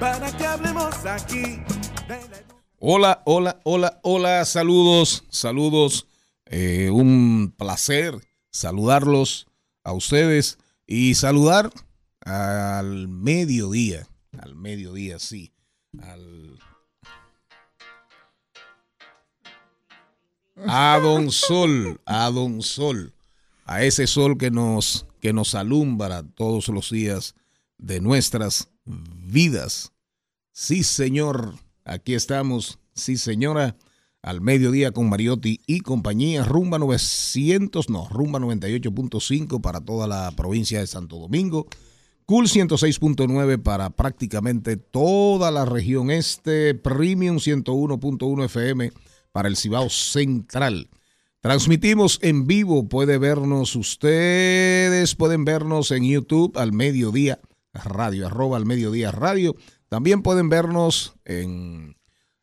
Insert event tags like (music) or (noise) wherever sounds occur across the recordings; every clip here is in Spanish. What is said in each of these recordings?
para que hablemos aquí. Hola, hola, hola, hola, saludos, saludos. Eh, un placer saludarlos a ustedes y saludar al mediodía, al mediodía, sí, al... A Don Sol, a Don Sol, a ese sol que nos, que nos alumbra todos los días de nuestras vidas. Sí, señor, aquí estamos. Sí, señora, al mediodía con Mariotti y compañía. Rumba 900, no, Rumba 98.5 para toda la provincia de Santo Domingo. Cool 106.9 para prácticamente toda la región este. Premium 101.1 FM para el Cibao Central. Transmitimos en vivo, puede vernos ustedes, pueden vernos en YouTube al mediodía radio, arroba al mediodía radio. También pueden vernos en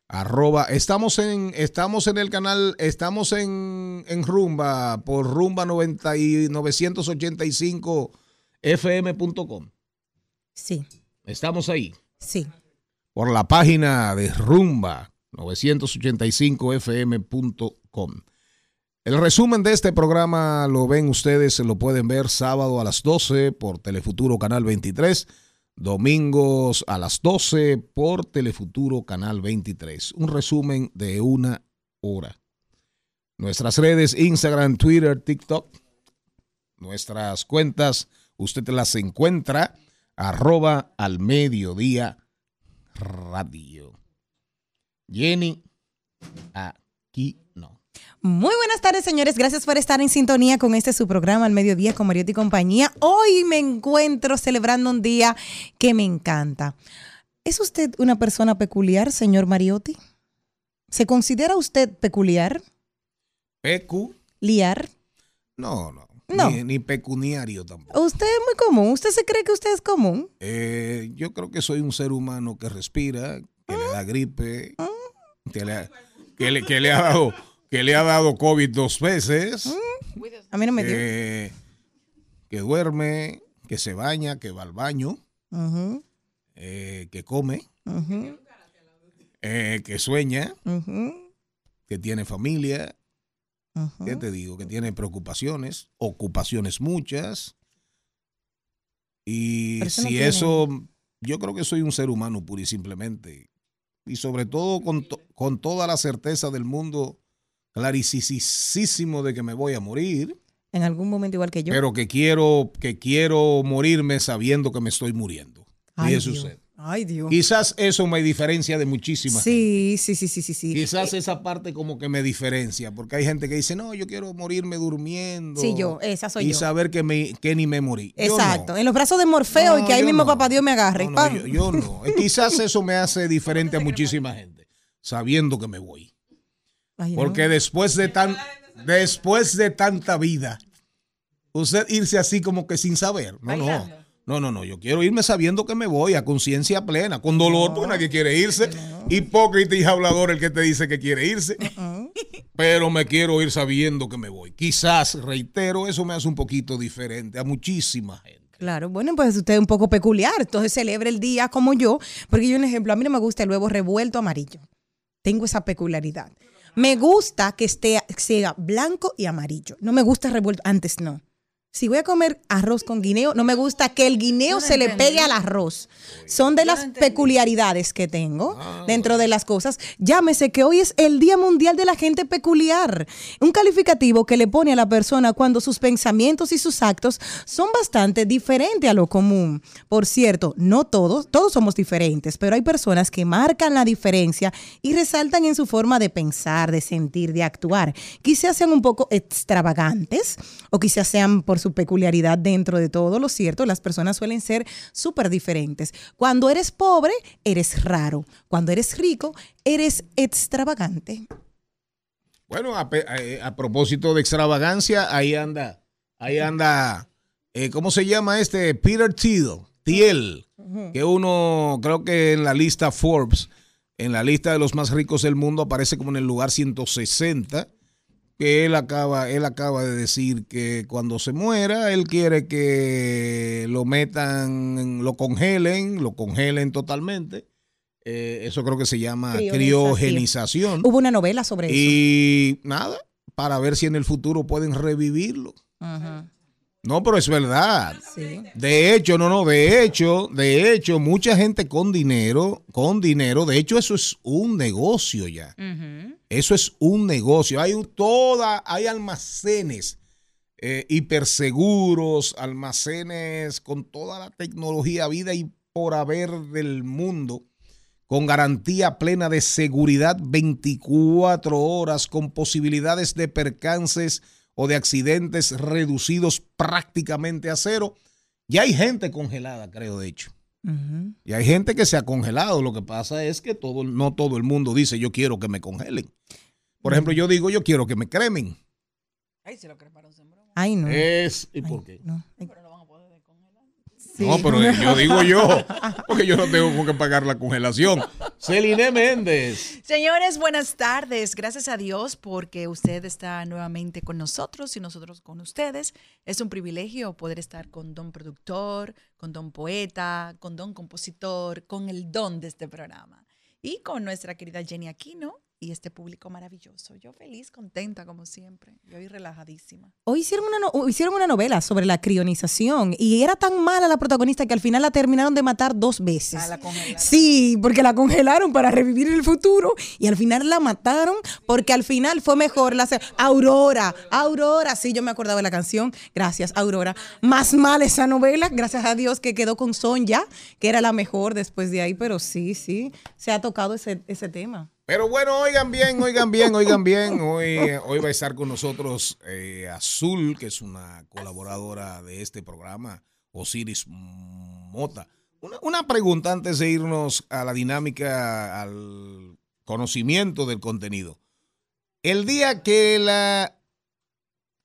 arroba, estamos en, estamos en el canal, estamos en, en Rumba, por Rumba 90 y 985 fm.com. Sí. Estamos ahí. Sí. Por la página de Rumba 985fm.com. El resumen de este programa lo ven ustedes, lo pueden ver sábado a las 12 por Telefuturo Canal 23, domingos a las 12 por Telefuturo Canal 23. Un resumen de una hora. Nuestras redes Instagram, Twitter, TikTok, nuestras cuentas, usted las encuentra arroba al mediodía radio. Jenny, aquí. Muy buenas tardes, señores. Gracias por estar en sintonía con este su programa al mediodía con Mariotti y compañía. Hoy me encuentro celebrando un día que me encanta. ¿Es usted una persona peculiar, señor Mariotti? ¿Se considera usted peculiar? Pecu. ¿Liar? No, no. No. Ni, ni pecuniario tampoco. ¿Usted es muy común? ¿Usted se cree que usted es común? Eh, yo creo que soy un ser humano que respira, que le da gripe, que le, que le, que le ha dado que le ha dado COVID dos veces, A mí no me dio. eh, que duerme, que se baña, que va al baño, eh, que come, eh, que sueña, que tiene familia. ¿qué te digo? Que tiene preocupaciones, ocupaciones muchas. Y eso si eso, yo creo que soy un ser humano pura y simplemente. Y sobre todo con, to- con toda la certeza del mundo, claricisísimo de que me voy a morir, En algún momento igual que yo. pero que quiero, que quiero morirme sabiendo que me estoy muriendo. Ay, Fíjese Dios. usted. Ay, Dios. Quizás eso me diferencia de muchísimas. Sí, sí, sí, sí, sí, sí. Quizás esa parte como que me diferencia, porque hay gente que dice, no, yo quiero morirme durmiendo. Sí, yo, esa soy y yo. saber que, me, que ni me morí. Exacto. no. En los brazos de Morfeo No, y que ahí mismo no. papá Dios me agarre. No, yo, yo no. (laughs) Eh, Quizás eso me hace diferente a (laughs) muchísima gente, sabiendo que me voy. Porque después de tan, después de tanta vida, usted irse así como que sin saber. No, no. No, no, no. Yo quiero irme sabiendo que me voy a conciencia plena, con dolor, porque nadie quiere irse. Hipócrita y hablador el que te dice que quiere irse. Pero me quiero ir sabiendo que me voy. Quizás, reitero, eso me hace un poquito diferente a muchísima gente. Claro, bueno, pues usted es un poco peculiar, entonces celebre el día como yo, porque yo, un ejemplo, a mí no me gusta el huevo revuelto amarillo. Tengo esa peculiaridad. Me gusta que esté sea blanco y amarillo. No me gusta revuelto, antes no. Si voy a comer arroz con guineo, no me gusta que el guineo se le pegue al arroz. Son de las peculiaridades que tengo dentro de las cosas. Llámese que hoy es el Día Mundial de la Gente Peculiar. Un calificativo que le pone a la persona cuando sus pensamientos y sus actos son bastante diferentes a lo común. Por cierto, no todos, todos somos diferentes, pero hay personas que marcan la diferencia y resaltan en su forma de pensar, de sentir, de actuar. Quizás sean un poco extravagantes o quizás sean por su peculiaridad dentro de todo. Lo cierto, las personas suelen ser súper diferentes. Cuando eres pobre, eres raro. Cuando eres rico, eres extravagante. Bueno, a, a propósito de extravagancia, ahí anda, ahí anda, eh, ¿cómo se llama este? Peter Thiel, Thiel, que uno, creo que en la lista Forbes, en la lista de los más ricos del mundo, aparece como en el lugar 160, que él acaba, él acaba de decir que cuando se muera, él quiere que lo metan, lo congelen, lo congelen totalmente. Eh, eso creo que se llama Criogenización. criogenización. Hubo una novela sobre eso. Y nada, para ver si en el futuro pueden revivirlo. Ajá. No, pero es verdad. Sí. De hecho, no, no, de hecho, de hecho, mucha gente con dinero, con dinero, de hecho, eso es un negocio ya. Eso es un negocio. Hay toda, hay almacenes eh, hiperseguros, almacenes con toda la tecnología vida y por haber del mundo, con garantía plena de seguridad 24 horas, con posibilidades de percances o de accidentes reducidos prácticamente a cero. Ya hay gente congelada, creo, de hecho. Y hay gente que se ha congelado. Lo que pasa es que todo, no todo el mundo dice yo quiero que me congelen. Por ejemplo, yo digo yo quiero que me cremen. Ay, no. Es, ¿Y por qué? No. Ay. No, pero (laughs) yo digo yo, porque yo no tengo con qué pagar la congelación. Celine Méndez. Señores, buenas tardes. Gracias a Dios porque usted está nuevamente con nosotros y nosotros con ustedes. Es un privilegio poder estar con don productor, con don poeta, con don compositor, con el don de este programa. Y con nuestra querida Jenny Aquino y este público maravilloso. Yo feliz, contenta como siempre. Y hoy relajadísima. Hoy hicieron una, no- hicieron una novela sobre la crionización y era tan mala la protagonista que al final la terminaron de matar dos veces. Ah, la congelaron. Sí, porque la congelaron para revivir el futuro y al final la mataron porque al final fue mejor la Aurora, Aurora, sí, yo me acordaba de la canción, gracias Aurora. Más mal esa novela, gracias a Dios que quedó con Sonja, que era la mejor después de ahí, pero sí, sí, se ha tocado ese, ese tema. Pero bueno, oigan bien, oigan bien, oigan bien. Hoy, hoy va a estar con nosotros eh, Azul, que es una colaboradora de este programa, Osiris Mota. Una, una pregunta antes de irnos a la dinámica, al conocimiento del contenido. El día que la,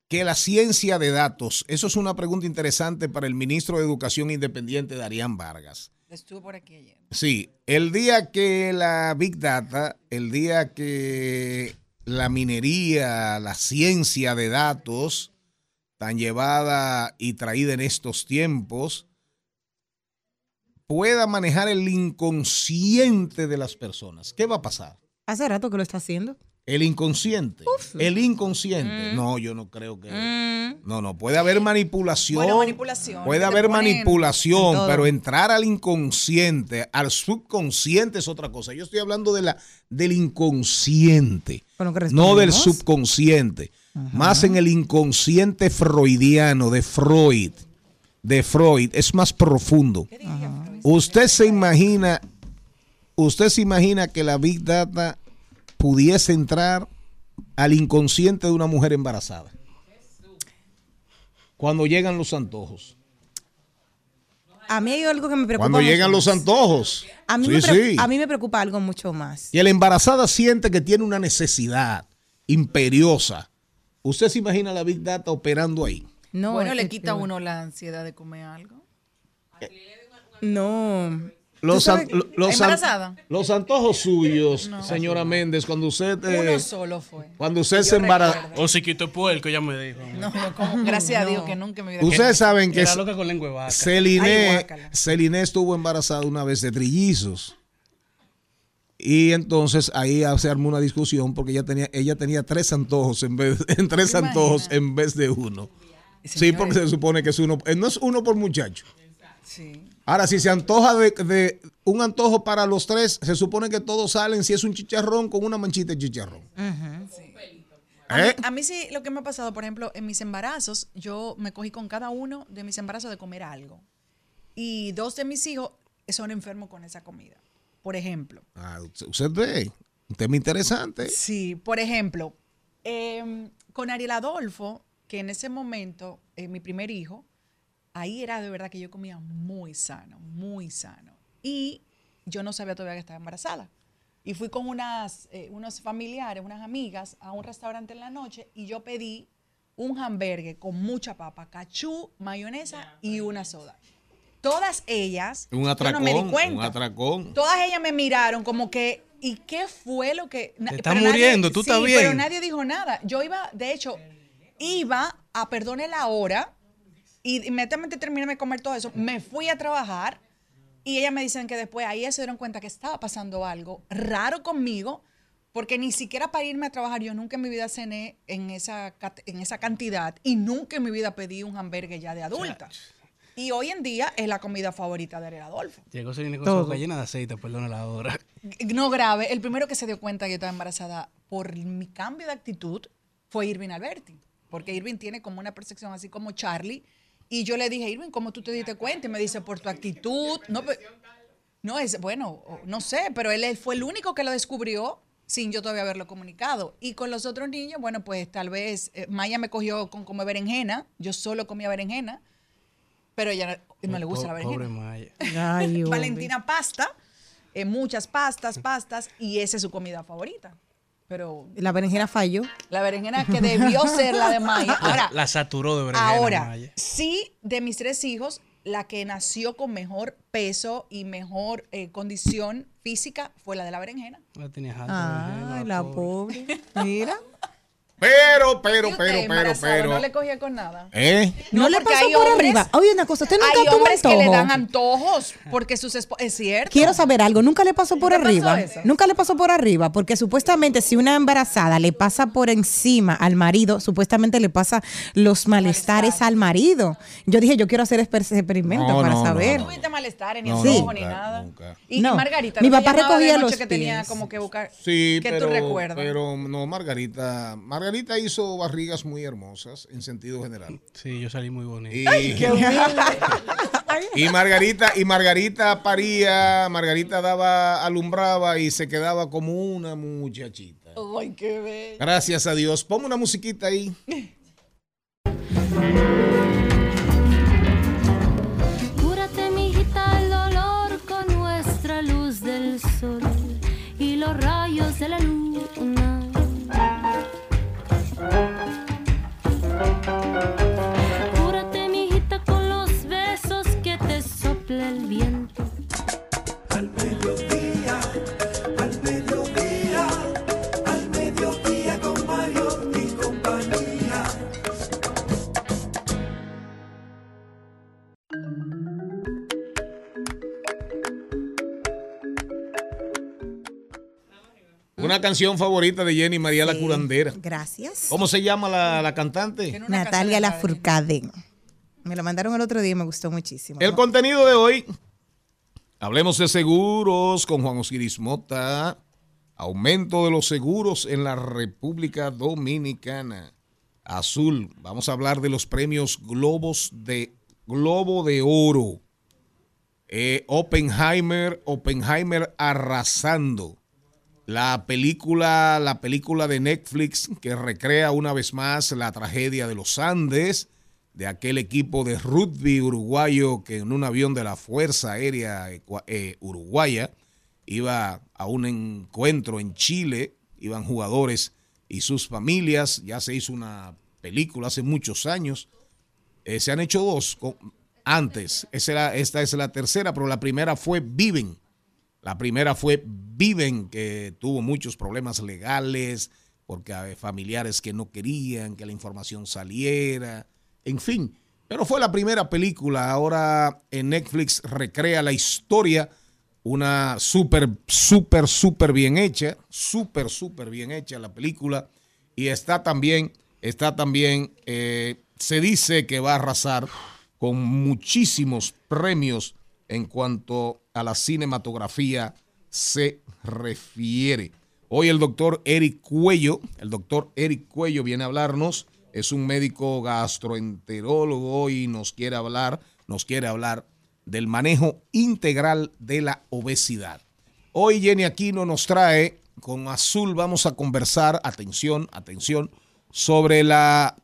que la ciencia de datos, eso es una pregunta interesante para el ministro de Educación Independiente, Darían Vargas. Estuvo por aquí ayer. Sí, el día que la Big Data, el día que la minería, la ciencia de datos, tan llevada y traída en estos tiempos, pueda manejar el inconsciente de las personas. ¿Qué va a pasar? Hace rato que lo está haciendo. El inconsciente. El inconsciente. Mm. No, yo no creo que... No, no, puede haber manipulación. Bueno, manipulación, Puede haber manipulación, pero entrar al inconsciente, al subconsciente es otra cosa. Yo estoy hablando de la, del inconsciente, no del subconsciente. Más en el inconsciente freudiano de Freud. De Freud. Es más profundo. Usted se imagina, usted se imagina que la Big Data pudiese entrar al inconsciente de una mujer embarazada. Cuando llegan los antojos. A mí hay algo que me preocupa. Cuando llegan mucho los más. antojos. A mí, Sí, sí. a mí me preocupa algo mucho más. Y la embarazada siente que tiene una necesidad imperiosa. ¿Usted se imagina la Big Data operando ahí? No, bueno, le quita a uno la ansiedad de comer algo. No. Los, an- los an- ¿Embarazada? los antojos suyos, señora Méndez, cuando usted, eh, Uno solo fue. cuando usted Yo se recuerdo. O si quito puerco, ya me dijo. No, no, como- gracias a Dios que nunca me hubiera ustedes saben que Era loca con lengua vaca. Celine. Celine estuvo embarazada una vez de trillizos. Y entonces ahí se armó una discusión porque ella tenía, ella tenía tres antojos en vez, (laughs) en tres ¿Te antojos imaginas? en vez de uno. Sí, porque se supone que es uno, eh, no es uno por muchacho. sí. Ahora, si se antoja de, de un antojo para los tres, se supone que todos salen si es un chicharrón con una manchita de chicharrón. A, mí, ¿Eh? a mí sí, lo que me ha pasado, por ejemplo, en mis embarazos, yo me cogí con cada uno de mis embarazos de comer algo. Y dos de mis hijos son enfermos con esa comida. Por ejemplo. Ah, usted- usted ve, un tema interesante. Sí, por ejemplo, em, con Ariel Adolfo, que en ese momento, eh, mi primer hijo, ahí era de verdad que yo comía muy sano, muy sano. Y yo no sabía todavía que estaba embarazada. Y fui con unas, eh, unos familiares, unas amigas, a un restaurante en la noche y yo pedí un hamburgues con mucha papa, cachú, mayonesa y una soda. Todas ellas, Un yo atracón, no me di cuenta. un atracón. Todas ellas me miraron como que, ¿y qué fue lo que... Te estás pero nadie- muriendo, tú sí, estás bien. pero nadie dijo nada. Yo iba, de hecho, iba a perdone la hora y inmediatamente terminé de comer todo eso. Me fui a trabajar y ellas me dicen que después ahí se dieron cuenta que estaba pasando algo raro conmigo porque ni siquiera para irme a trabajar yo nunca en mi vida cené en esa, en esa cantidad y nunca en mi vida pedí un hamburgues ya de adulta. Y hoy en día es la comida favorita de Ariel Adolfo. Llegó su boca llena de aceite, perdona la hora. No grave. El primero que se dio cuenta que yo estaba embarazada por mi cambio de actitud fue Irving Alberti. Porque Irving tiene como una percepción así como Charlie. Y yo le dije, Irving, ¿cómo tú te diste cuenta? Y me dice, por tu actitud. No, no es, bueno, no sé, pero él, fue el único que lo descubrió sin yo todavía haberlo comunicado. Y con los otros niños, bueno, pues tal vez eh, Maya me cogió con comer berenjena. Yo solo comía berenjena. Pero ella no, no le gusta la berenjena. Pobre Maya. Ay. (laughs) Valentina pasta, eh, muchas pastas, pastas, y esa es su comida favorita. Pero La berenjena falló. la berenjena que debió ser la de Maya. (laughs) Ahora, La saturó de berenjena, ahora Maya. sí, de mis tres hijos, la que nació con mejor peso y mejor eh, condición física fue la de la berenjena. La tenía alta, Ay, berenjena, la pobre. pobre. Mira. (laughs) Pero, pero, ¿Y usted, pero, pero, pero. No le cogía con nada. ¿Eh? No, No, le pasó por hombres- arriba. Oye, una cosa, usted nunca Hay tuvo hombres que le dan antojos porque sus esposas. Es cierto. Quiero saber algo, nunca le pasó por ¿Te pasó arriba. eso? Nunca le pasó por arriba, porque supuestamente si una embarazada le pasa por encima al marido, supuestamente le pasa los malestares al marido. Yo dije, yo quiero hacer ese experimento No, para no, no, saber. No tuviste malestar, ni No, nunca, ni nada. nunca. Y. Margarita, Mi ¿no te papá de recogía noche los que tenía como que buscar. Sí, que pero, tú recuerdas. pero no, Margarita. Margarita hizo barrigas muy hermosas en sentido general. Sí, yo salí muy bonito. Y, (laughs) y Margarita, y Margarita paría, Margarita daba, alumbraba y se quedaba como una muchachita. Ay, qué bello. Gracias a Dios. Ponme una musiquita ahí. (laughs) Una canción favorita de Jenny María la Curandera. Gracias. ¿Cómo se llama la, la cantante? Natalia de Lafourcade. Me lo mandaron el otro día y me gustó muchísimo. El contenido de hoy. Hablemos de seguros con Juan Osiris Mota. Aumento de los seguros en la República Dominicana. Azul. Vamos a hablar de los premios Globos de Globo de Oro. Eh, Oppenheimer, Oppenheimer arrasando. La película, la película de Netflix que recrea una vez más la tragedia de los Andes, de aquel equipo de rugby uruguayo que en un avión de la Fuerza Aérea eh, Uruguaya iba a un encuentro en Chile, iban jugadores y sus familias, ya se hizo una película hace muchos años, Eh, se han hecho dos antes, Esa era- esta es la tercera, pero la primera fue Viven, la primera fue Viven, que tuvo muchos problemas legales, porque hay familiares que no querían que la información saliera, en fin. Pero fue la primera película. Ahora en Netflix recrea la historia, una súper, súper, súper bien hecha, súper, súper bien hecha la película. Y está también, está también, eh, se dice que va a arrasar con muchísimos premios en cuanto a la cinematografía se refiere. Hoy el doctor Eric Cuello, el doctor Eric Cuello viene a hablarnos, es un médico gastroenterólogo y nos quiere hablar, nos quiere hablar del manejo integral de la obesidad. Hoy Jenny Aquino nos trae, con Azul vamos a conversar, atención, atención, sobre la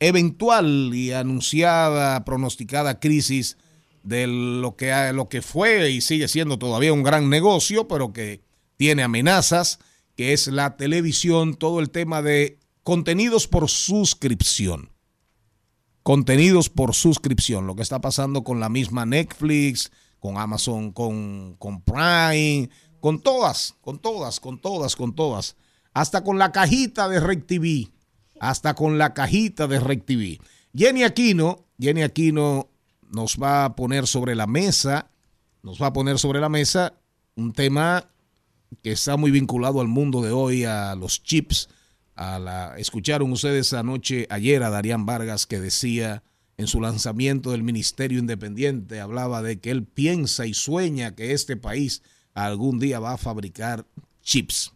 eventual y anunciada, pronosticada crisis de lo que, lo que fue y sigue siendo todavía un gran negocio, pero que tiene amenazas, que es la televisión, todo el tema de contenidos por suscripción. Contenidos por suscripción, lo que está pasando con la misma Netflix, con Amazon, con, con Prime, con todas, con todas, con todas, con todas. Hasta con la cajita de RecTV, hasta con la cajita de RecTV. Jenny Aquino, Jenny Aquino nos va a poner sobre la mesa, nos va a poner sobre la mesa un tema que está muy vinculado al mundo de hoy, a los chips. A la, escucharon ustedes anoche, ayer a Darían Vargas que decía en su lanzamiento del Ministerio Independiente, hablaba de que él piensa y sueña que este país algún día va a fabricar chips.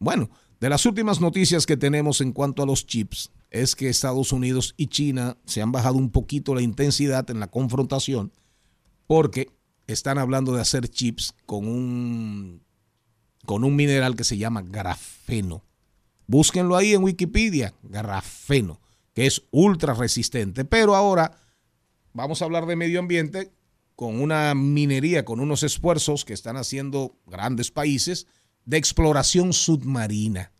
Bueno, de las últimas noticias que tenemos en cuanto a los chips es que Estados Unidos y China se han bajado un poquito la intensidad en la confrontación porque están hablando de hacer chips con un con un mineral que se llama grafeno. Búsquenlo ahí en Wikipedia, grafeno, que es ultra resistente. Pero ahora vamos a hablar de medio ambiente con una minería, con unos esfuerzos que están haciendo grandes países de exploración submarina.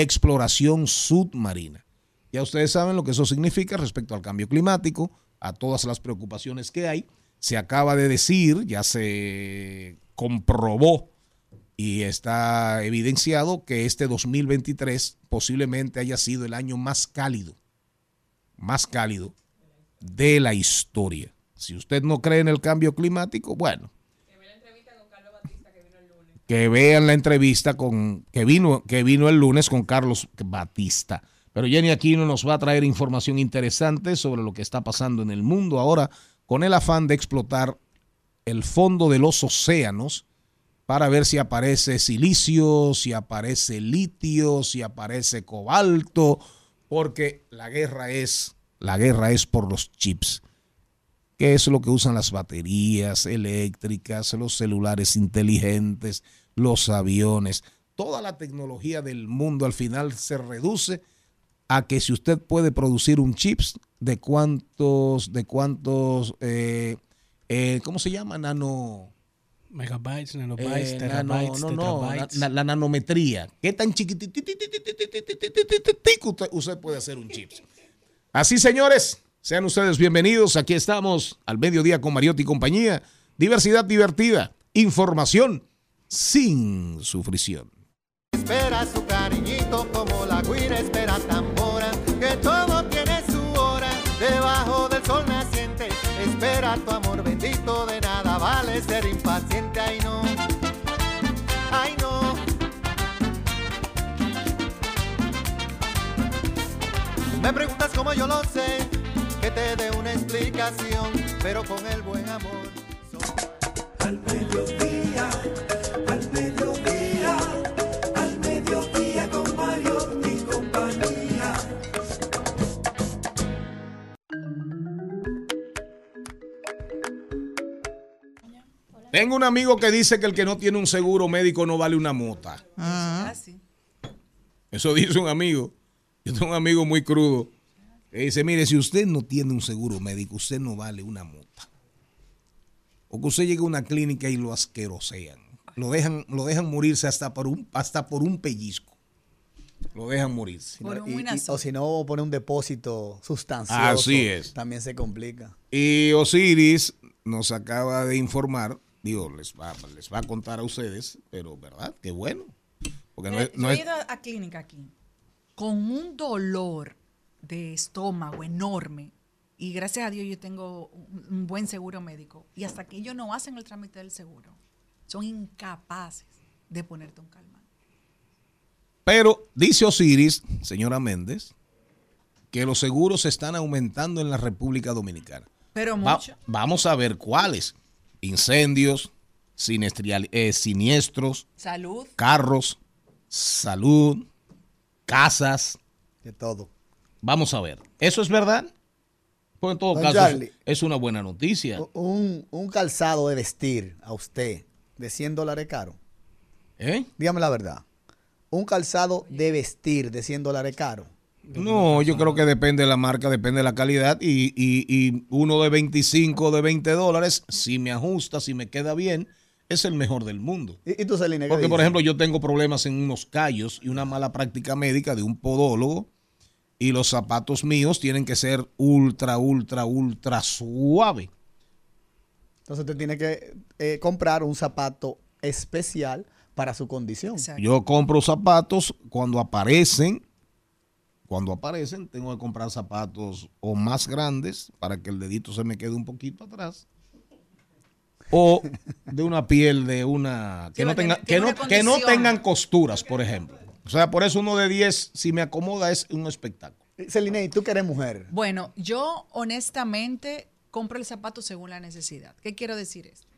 Exploración submarina. Ya ustedes saben lo que eso significa respecto al cambio climático, a todas las preocupaciones que hay. Se acaba de decir, ya se comprobó y está evidenciado que este 2023 posiblemente haya sido el año más cálido, más cálido de la historia. Si usted no cree en el cambio climático, bueno, que vean la entrevista con que vino que vino el lunes con Carlos Batista. Pero Jenny Aquino nos va a traer información interesante sobre lo que está pasando en el mundo ahora con el afán de explotar el fondo de los océanos para ver si aparece silicio, si aparece litio, si aparece cobalto, porque la guerra es la guerra es por los chips que es lo que usan las baterías eléctricas, los celulares inteligentes, los aviones. Toda la tecnología del mundo al final se reduce a que si usted puede producir un chips, de cuántos, de cuántos, eh, eh, ¿cómo se llama? Nano. Megabytes, nanobytes, Eh, nano- terabytes, no, no, tetrabytes. la, la nanometría. ¿Qué tan chiquitito usted, usted puede hacer un chips? Así, señores, sean ustedes bienvenidos. Aquí estamos al mediodía con Mariotti y compañía. Diversidad divertida, información sin sufrición. Espera su cariñito como la guira espera tambora, que todo tiene su hora, debajo del sol naciente. Espera tu amor bendito, de nada vale ser impaciente, ay no, ay no. Me preguntas cómo yo lo sé, que te dé una explicación, pero con el buen amor. Al mediodía, al mediodía, al mediodía con Mario y compañía. Tengo un amigo que dice que el que no tiene un seguro médico no vale una mota. Ah, sí. Eso dice un amigo. Yo tengo un amigo muy crudo. Que dice, mire, si usted no tiene un seguro médico, usted no vale una mota. O que usted llegue a una clínica y lo asquerosean. Lo dejan, lo dejan morirse hasta por un, hasta por un pellizco. Lo dejan morirse. Por un Y- y- o si no, pone un depósito sustancioso. Así es. También se complica. Y Osiris nos acaba de informar, digo, les va, les va a contar a ustedes, pero ¿verdad? Qué bueno. Porque no es, Eh, Yo no he es- ido a, a clínica aquí con un dolor de estómago enorme y gracias a Dios yo tengo un, buen seguro médico y hasta que ellos no hacen el trámite del seguro son incapaces de ponerte un calmante. Pero dice Osiris, señora Méndez, que los seguros están aumentando en la República Dominicana. Pero Va- mucho. vamos a ver cuáles. Incendios, sinestrial- eh, siniestros, Salud. carros, salud, casas. De todo. Vamos a ver. ¿Eso es verdad? Pues en todo Don caso, Charlie. es- una buena noticia. Un, un calzado de vestir a usted de 100 dólares caro. ¿Eh? Dígame la verdad. Un calzado de vestir de 100 dólares caro. No, yo creo que depende de la marca, depende de la calidad. Y, y- y uno de 25, de 20 dólares, si me ajusta, si me queda bien, es el mejor del mundo. ¿Y, y tú, Celine, Porque, por ejemplo, yo tengo problemas en unos callos y una mala práctica médica de un podólogo. Y los zapatos míos tienen que ser ultra, ultra, ultra suave. Entonces usted tiene que eh, comprar un zapato especial para su condición. Exacto. Yo compro zapatos cuando aparecen. Cuando aparecen, tengo que comprar zapatos o más grandes para que el dedito se me quede un poquito atrás. O (laughs) de una piel de una. Que, Sí, no, tenga, que, no, una que no tengan costuras, por ejemplo. O sea, por eso uno de 10, si me acomoda, es un espectáculo. Celine, ¿y tú que eres mujer? Bueno, yo honestamente compro el zapato según la necesidad. ¿Qué quiero decir esto?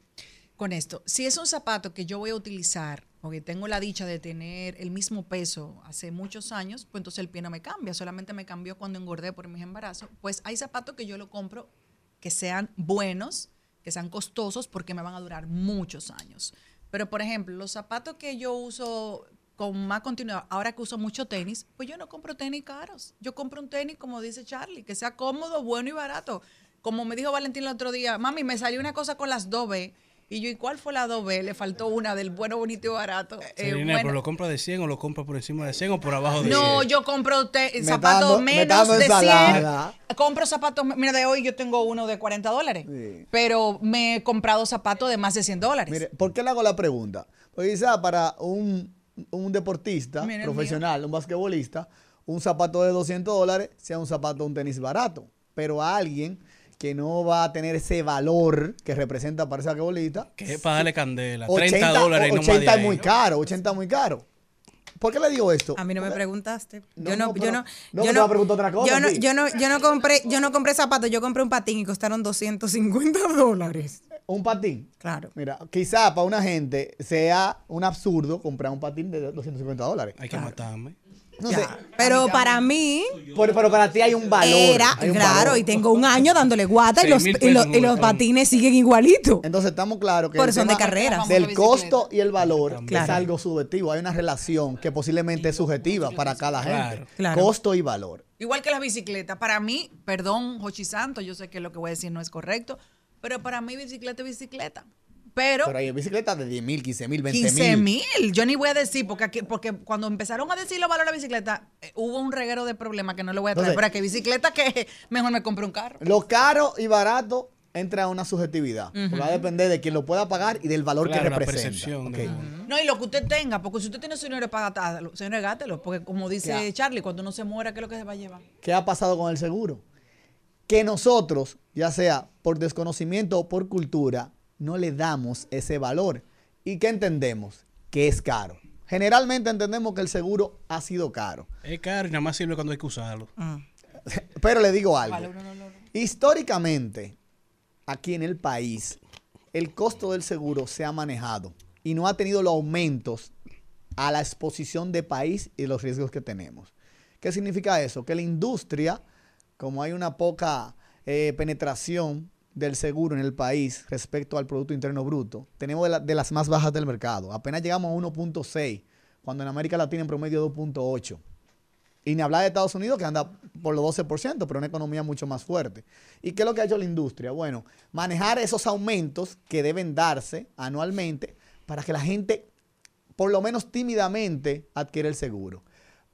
Con esto, si es un zapato que yo voy a utilizar o que tengo la dicha de tener el mismo peso hace muchos años, pues entonces el pie no me cambia, solamente me cambió cuando engordé por mis embarazos. Pues hay zapatos que yo lo compro que sean buenos, que sean costosos, porque me van a durar muchos años. Pero, por ejemplo, los zapatos que yo uso con más continuidad, ahora que uso mucho tenis, pues yo no compro tenis caros. Yo compro un tenis, como dice Charlie, que sea cómodo, bueno y barato. Como me dijo Valentín el otro día, mami, me salió una cosa con las 2B. Y yo, ¿y cuál fue la 2B? Le faltó una del bueno, bonito y barato. Eh, Celine, bueno. ¿pero lo compra de 100 o lo compra por encima de 100 o por abajo de 100? No, yo compro te- zapatos me menos dando de 100. ensalada. Compro zapatos, mira, de hoy yo tengo uno de 40 dólares. Sí. Pero me he comprado zapatos de más de 100 dólares. Mire, ¿por qué le hago la pregunta? Porque quizá para un, un deportista Mira profesional, un basquetbolista, un zapato de 200 dólares sea un zapato, un tenis barato. Pero a alguien que no va a tener ese valor que representa para ese basquetbolista, Que es para darle candela. 30 80, dólares y no más de 80 es ahí. muy caro, 80 es muy caro. ¿Por qué le digo esto? A mí no me preguntaste. No, yo no, no, yo no, no, yo preguntar otra cosa Yo no, yo no, yo no compré, yo no compré zapatos, yo compré un patín y costaron 250 dólares. Un patín. Claro. Mira, quizá para una gente sea un absurdo comprar un patín de 250 dólares. Hay que matarme. No Ya. sé. Pero para mí Pero, pero para ti hay un valor. era, hay un claro, valor. y tengo un año dándole guata y los, 6,000 y los, y los patines siguen igualitos. Entonces estamos claros que Por el son de tema carreras. del costo y el valor Claro. es algo subjetivo. Hay una relación que posiblemente es subjetiva para cada gente. Claro. Claro. Costo y valor. Igual que las bicicletas. Para mí, perdón, Jochi Santo, yo sé que lo que voy a decir no es correcto, pero para mí bicicleta es bicicleta. Pero, Pero hay bicicletas de 10 mil, 15 mil, 20 15 mil. mil. Yo ni voy a decir, porque, aquí- porque cuando empezaron a decir los valores de la bicicleta, eh, hubo un reguero de problemas que no le voy a traer. Entonces- pero que bicicleta que mejor me compre un carro. Lo caro y barato entra a una subjetividad. Porque va a depender de quién lo pueda pagar y del valor Claro, que la representa. No, y lo que usted tenga, porque si usted tiene su dinero para gastarlo, señor, gátelo. Porque como dice. Charlie, cuando uno se muera, ¿qué es lo que se va a llevar? ¿Qué ha pasado con el seguro? Que nosotros, ya sea por desconocimiento o por cultura, no le damos ese valor. ¿Y qué entendemos? Que es caro. Generalmente entendemos que el seguro ha sido caro. Es caro y nada más sirve cuando hay que usarlo. (laughs) Pero le digo algo. Vale, no Históricamente, aquí en el país, el costo del seguro se ha manejado y no ha tenido los aumentos a la exposición de país y los riesgos que tenemos. ¿Qué significa eso? Que la industria, como hay una poca eh, penetración del seguro en el país respecto al Producto Interno Bruto, tenemos de, la- de las más bajas del mercado. Apenas llegamos a 1.6, cuando en América Latina en promedio 2.8. Y ni hablar de Estados Unidos, que anda por los 12%, pero una economía mucho más fuerte. ¿Y qué es lo que ha hecho la industria? Bueno, manejar esos aumentos que deben darse anualmente para que la gente, por lo menos tímidamente, adquiera el seguro.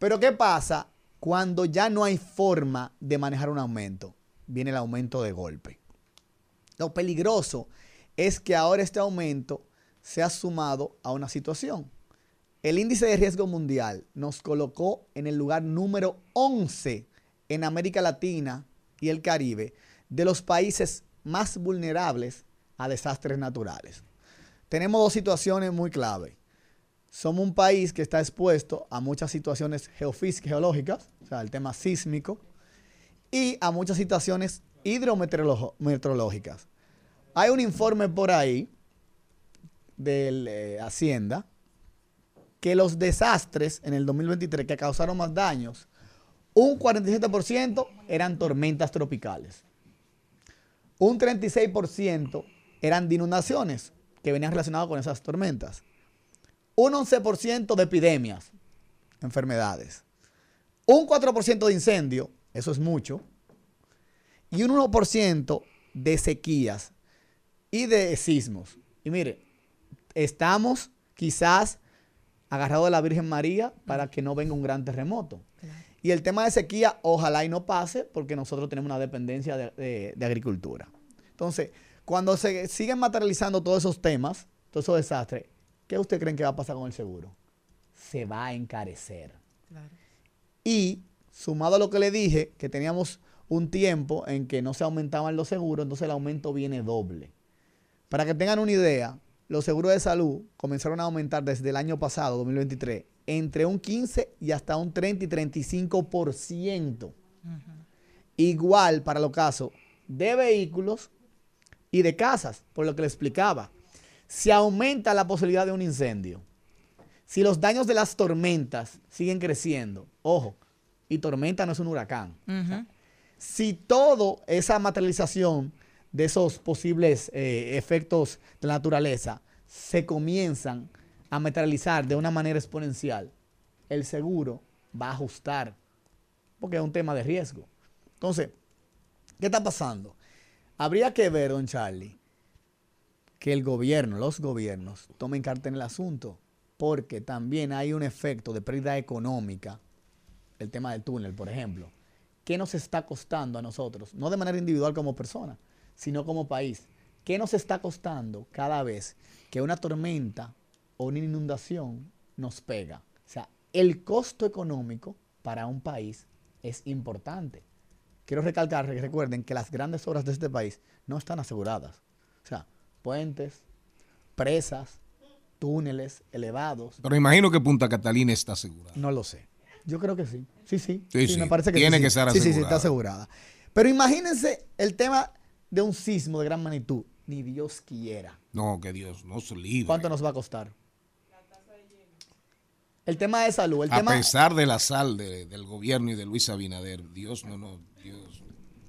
Pero ¿qué pasa cuando ya no hay forma de manejar un aumento? Viene el aumento de golpe. Lo peligroso es que ahora este aumento se ha sumado a una situación. El índice de riesgo mundial nos colocó en el lugar número 11 en América Latina y el Caribe de los países más vulnerables a desastres naturales. Tenemos dos situaciones muy clave. Somos un país que está expuesto a muchas situaciones geológicas, o sea, el tema sísmico, y a muchas situaciones hidrometeorológicas. Hay un informe por ahí de Hacienda que los desastres en el 2023 que causaron más daños, un 47% eran tormentas tropicales. Un 36% eran inundaciones que venían relacionadas con esas tormentas. Un 11% de epidemias, enfermedades. Un 4% de incendio, eso es mucho. Y un 1% de sequías y de sismos. Y mire, estamos quizás agarrados de la Virgen María para que no venga un gran terremoto. Y el tema de sequía, ojalá y no pase, porque nosotros tenemos una dependencia de, de- de agricultura. Entonces, cuando se siguen materializando todos esos temas, todos esos desastres, ¿qué usted creen que va a pasar con el seguro? Se va a encarecer. Y sumado a lo que le dije, que teníamos un tiempo en que no se aumentaban los seguros, entonces el aumento viene doble. Para que tengan una idea, los seguros de salud comenzaron a aumentar desde el año pasado, 2023, entre un 15 y hasta un 30 y 35%. Igual para los casos de vehículos y de casas, por lo que le explicaba. Si aumenta la posibilidad de un incendio, si los daños de las tormentas siguen creciendo, ojo, y tormenta no es un huracán, si toda esa materialización de esos posibles eh, efectos de la naturaleza se comienzan a materializar de una manera exponencial, el seguro va a ajustar, porque es un tema de riesgo. Entonces, ¿qué está pasando? Habría que ver, don Charlie, que el gobierno, los gobiernos, tomen carta en el asunto, porque también hay un efecto de pérdida económica, el tema del túnel, por ejemplo, ¿qué nos está costando a nosotros? No de manera individual como persona, sino como país. ¿Qué nos está costando cada vez que una tormenta o una inundación nos pega? O sea, el costo económico para un país es importante. Quiero recalcar, recuerden que las grandes obras de este país no están aseguradas. O sea, puentes, presas, túneles elevados. Pero imagino que Punta Catalina está asegurada. No lo sé. Yo creo que sí. Sí, sí. Sí, sí. me parece que Tiene sí, que estar Sí, sí, sí, está asegurada. asegurada. Pero imagínense el tema de un sismo de gran magnitud. Ni Dios quiera. No, que Dios nos libre. ¿Cuánto nos va a costar? El tema de salud. El a tema, pesar de la sal de- del gobierno y de Luis Abinader, Dios no, no, Dios,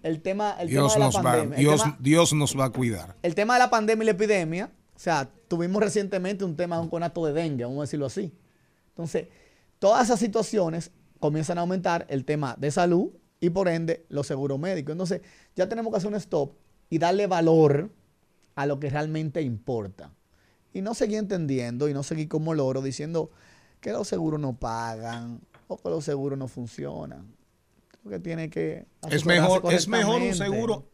el tema, el Dios tema de la pandemia. Dios, tema- Dios nos va a cuidar. el tema de la pandemia y la epidemia, o sea, tuvimos recientemente un tema de un conato de dengue, vamos a decirlo así. Entonces, todas esas situaciones comienzan a aumentar el tema de salud y por ende los seguros médicos. Entonces, ya tenemos que hacer un stop y darle valor a lo que realmente importa. Y no seguir entendiendo y no seguir como loro diciendo que los seguros no pagan o que los seguros no funcionan. Creo que tiene que Es mejor, es mejor un seguro,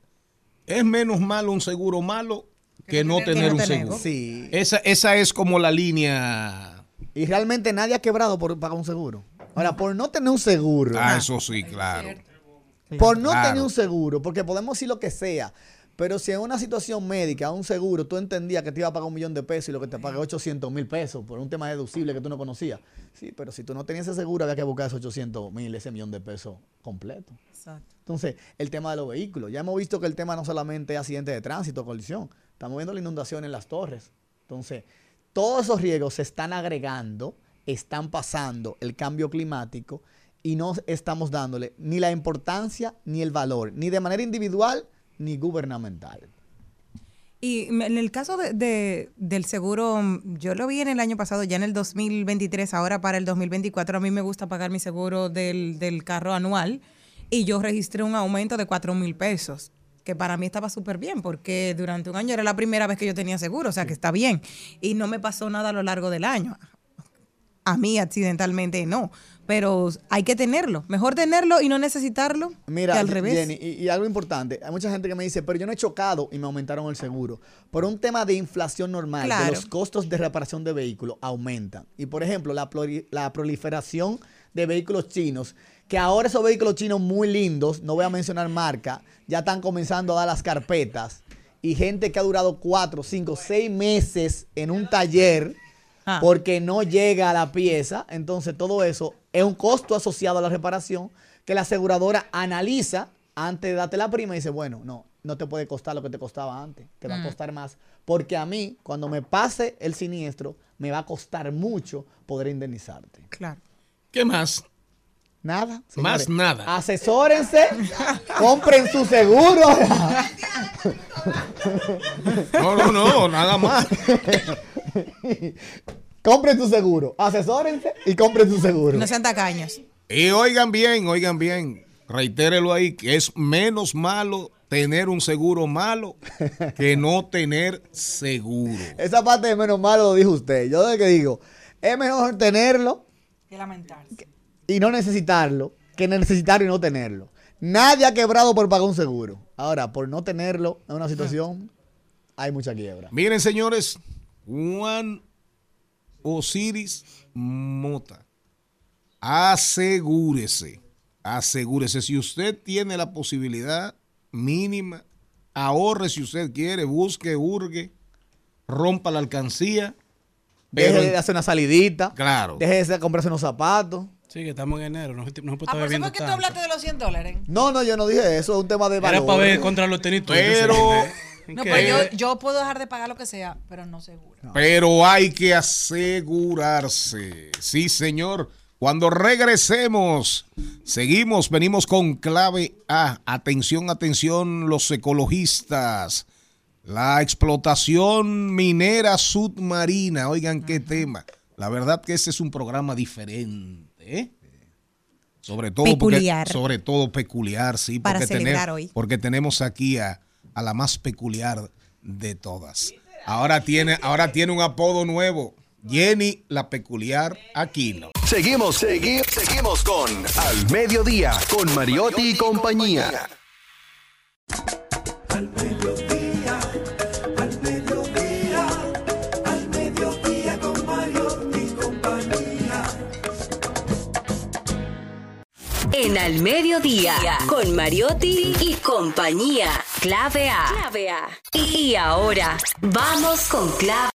es menos malo un seguro malo que no tener un seguro. Sí. Esa, esa es como la línea. Y realmente nadie ha quebrado por pagar un seguro. Ahora, por no tener un seguro, Ah, eso sí, claro. por no Claro. tener un seguro, porque podemos decir lo que sea, pero si en una situación médica, un seguro, tú entendías que te iba a pagar un millón de pesos y lo que te paga 800 mil pesos por un tema deducible que tú no conocías. Sí, pero si tú no tenías ese seguro, había que buscar esos 800 mil, ese millón de pesos completo. Exacto. Entonces, el tema de los vehículos. Ya hemos visto que el tema no solamente es accidente de tránsito, colisión. Estamos viendo la inundación en las torres. Entonces, todos esos riesgos se están agregando, están pasando el cambio climático y no estamos dándole ni la importancia ni el valor, ni de manera individual ni gubernamental. Y en el caso de, de- del seguro, mm, yo lo vi en el año pasado, ya en el 2023, ahora para el 2024, a mí me gusta pagar mi seguro del, del carro anual y yo registré un aumento de 4 mil pesos, que para mí estaba súper bien, porque durante un año era la primera vez que yo tenía seguro, o sea que está bien. Y no me pasó nada a lo largo del año. A mí accidentalmente no, pero hay que tenerlo. Mejor tenerlo y no necesitarlo Mira, que al revés. Jenny, y, y algo importante, hay mucha gente que me dice, pero yo no he chocado y me aumentaron el seguro. Por un tema de inflación normal, Claro. los costos de reparación de vehículos aumentan. Y por ejemplo, la, la proliferación de vehículos chinos, que ahora esos vehículos chinos muy lindos, no voy a mencionar marca, ya están comenzando a dar las carpetas. Y gente que ha durado cuatro, cinco, seis meses en un taller Ah. porque no llega a la pieza. Entonces, todo eso es un costo asociado a la reparación que la aseguradora analiza antes de darte la prima y dice, bueno, no, no te puede costar lo que te costaba antes, te va a Mm. costar más. Porque a mí, cuando me pase el siniestro, me va a costar mucho poder indemnizarte. Claro. ¿Qué más? Nada. Más nada. Asesórense, (laughs) compren su seguro. No, no, no, nada más. (laughs) (laughs) compren su seguro. Asesórense y compren su seguro. No sean tacaños. Y oigan bien, oigan bien, reitérelo ahí, que es menos malo tener un seguro malo que no tener seguro. (laughs) Esa parte de menos malo lo dijo usted. Yo de que digo, es mejor tenerlo Qué lamentarse. y no necesitarlo que necesitarlo y no tenerlo. Nadie ha quebrado por pagar un seguro. Ahora, por no tenerlo en una situación, hay mucha quiebra. Miren, señores, Juan Osiris Mota, asegúrese, asegúrese. Si usted tiene la posibilidad mínima, ahorre si usted quiere, busque, hurgue, rompa la alcancía. Deje de hacer una salidita. claro, Deje de comprarse unos zapatos. Sí, que estamos en enero, no, no Ah, estar por eso que tú hablaste de los 100 dólares. No, no, yo no dije eso. Es un tema de valor. Era para ver contra los tenitos. Pero- (laughs) No, pero yo, yo puedo dejar de pagar lo que sea, pero no seguro. pero hay que asegurarse. Sí, señor. Cuando regresemos, seguimos, venimos con clave A. Atención, atención, los ecologistas. La explotación minera submarina. Oigan qué tema. La verdad que este es un programa diferente. ¿eh? Sobre todo Peculiar. Porque, sobre todo peculiar, sí. Para porque hoy. Porque tenemos aquí a, a la más peculiar de todas. Ahora tiene, ahora tiene un apodo nuevo. Jenny la peculiar Aquino. Seguimos, seguimos, seguimos con Al Mediodía, con Mariotti y compañía. Al mediodía, En Al Mediodía, con Mariotti y compañía. Clave A. Clave A. Y ahora, vamos con clave.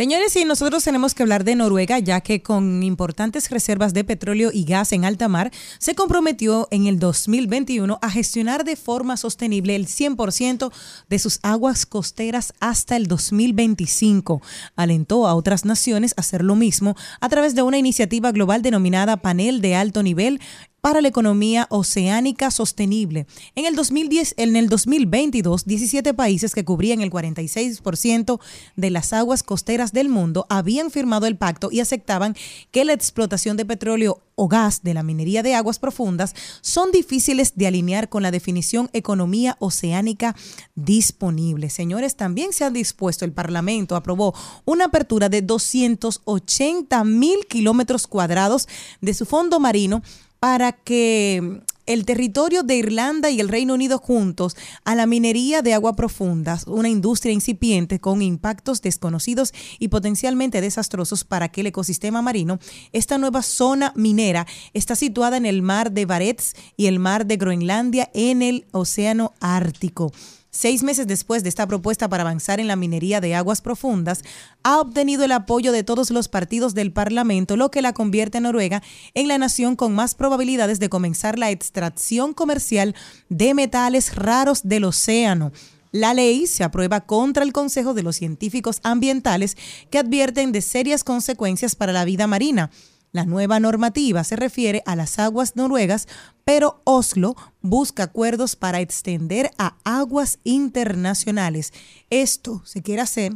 Señores, y nosotros tenemos que hablar de Noruega, ya que con importantes reservas de petróleo y gas en alta mar, se comprometió en el 2021 a gestionar de forma sostenible el 100% de sus aguas costeras hasta el 2025. Alentó a otras naciones a hacer lo mismo a través de una iniciativa global denominada Panel de Alto Nivel para la economía oceánica sostenible. En el 2010, en el 2022, 17 países que cubrían el 46% de las aguas costeras del mundo habían firmado el pacto y aceptaban que la explotación de petróleo o gas de la minería de aguas profundas son difíciles de alinear con la definición economía oceánica disponible. Señores, también se ha dispuesto, el Parlamento aprobó una apertura de 280 mil kilómetros cuadrados de su fondo marino para que el territorio de Irlanda y el Reino Unido juntos a la minería de agua profundas, una industria incipiente con impactos desconocidos y potencialmente desastrosos para aquel ecosistema marino. Esta nueva zona minera está situada en el mar de Barents y el mar de Groenlandia en el Océano Ártico. Seis meses después de esta propuesta para avanzar en la minería de aguas profundas, ha obtenido el apoyo de todos los partidos del Parlamento, lo que la convierte a Noruega en la nación con más probabilidades de comenzar la extracción comercial de metales raros del océano. La ley se aprueba contra el Consejo de los Científicos Ambientales que advierten de serias consecuencias para la vida marina. La nueva normativa se refiere a las aguas noruegas, pero Oslo busca acuerdos para extender a aguas internacionales. Esto se quiere hacer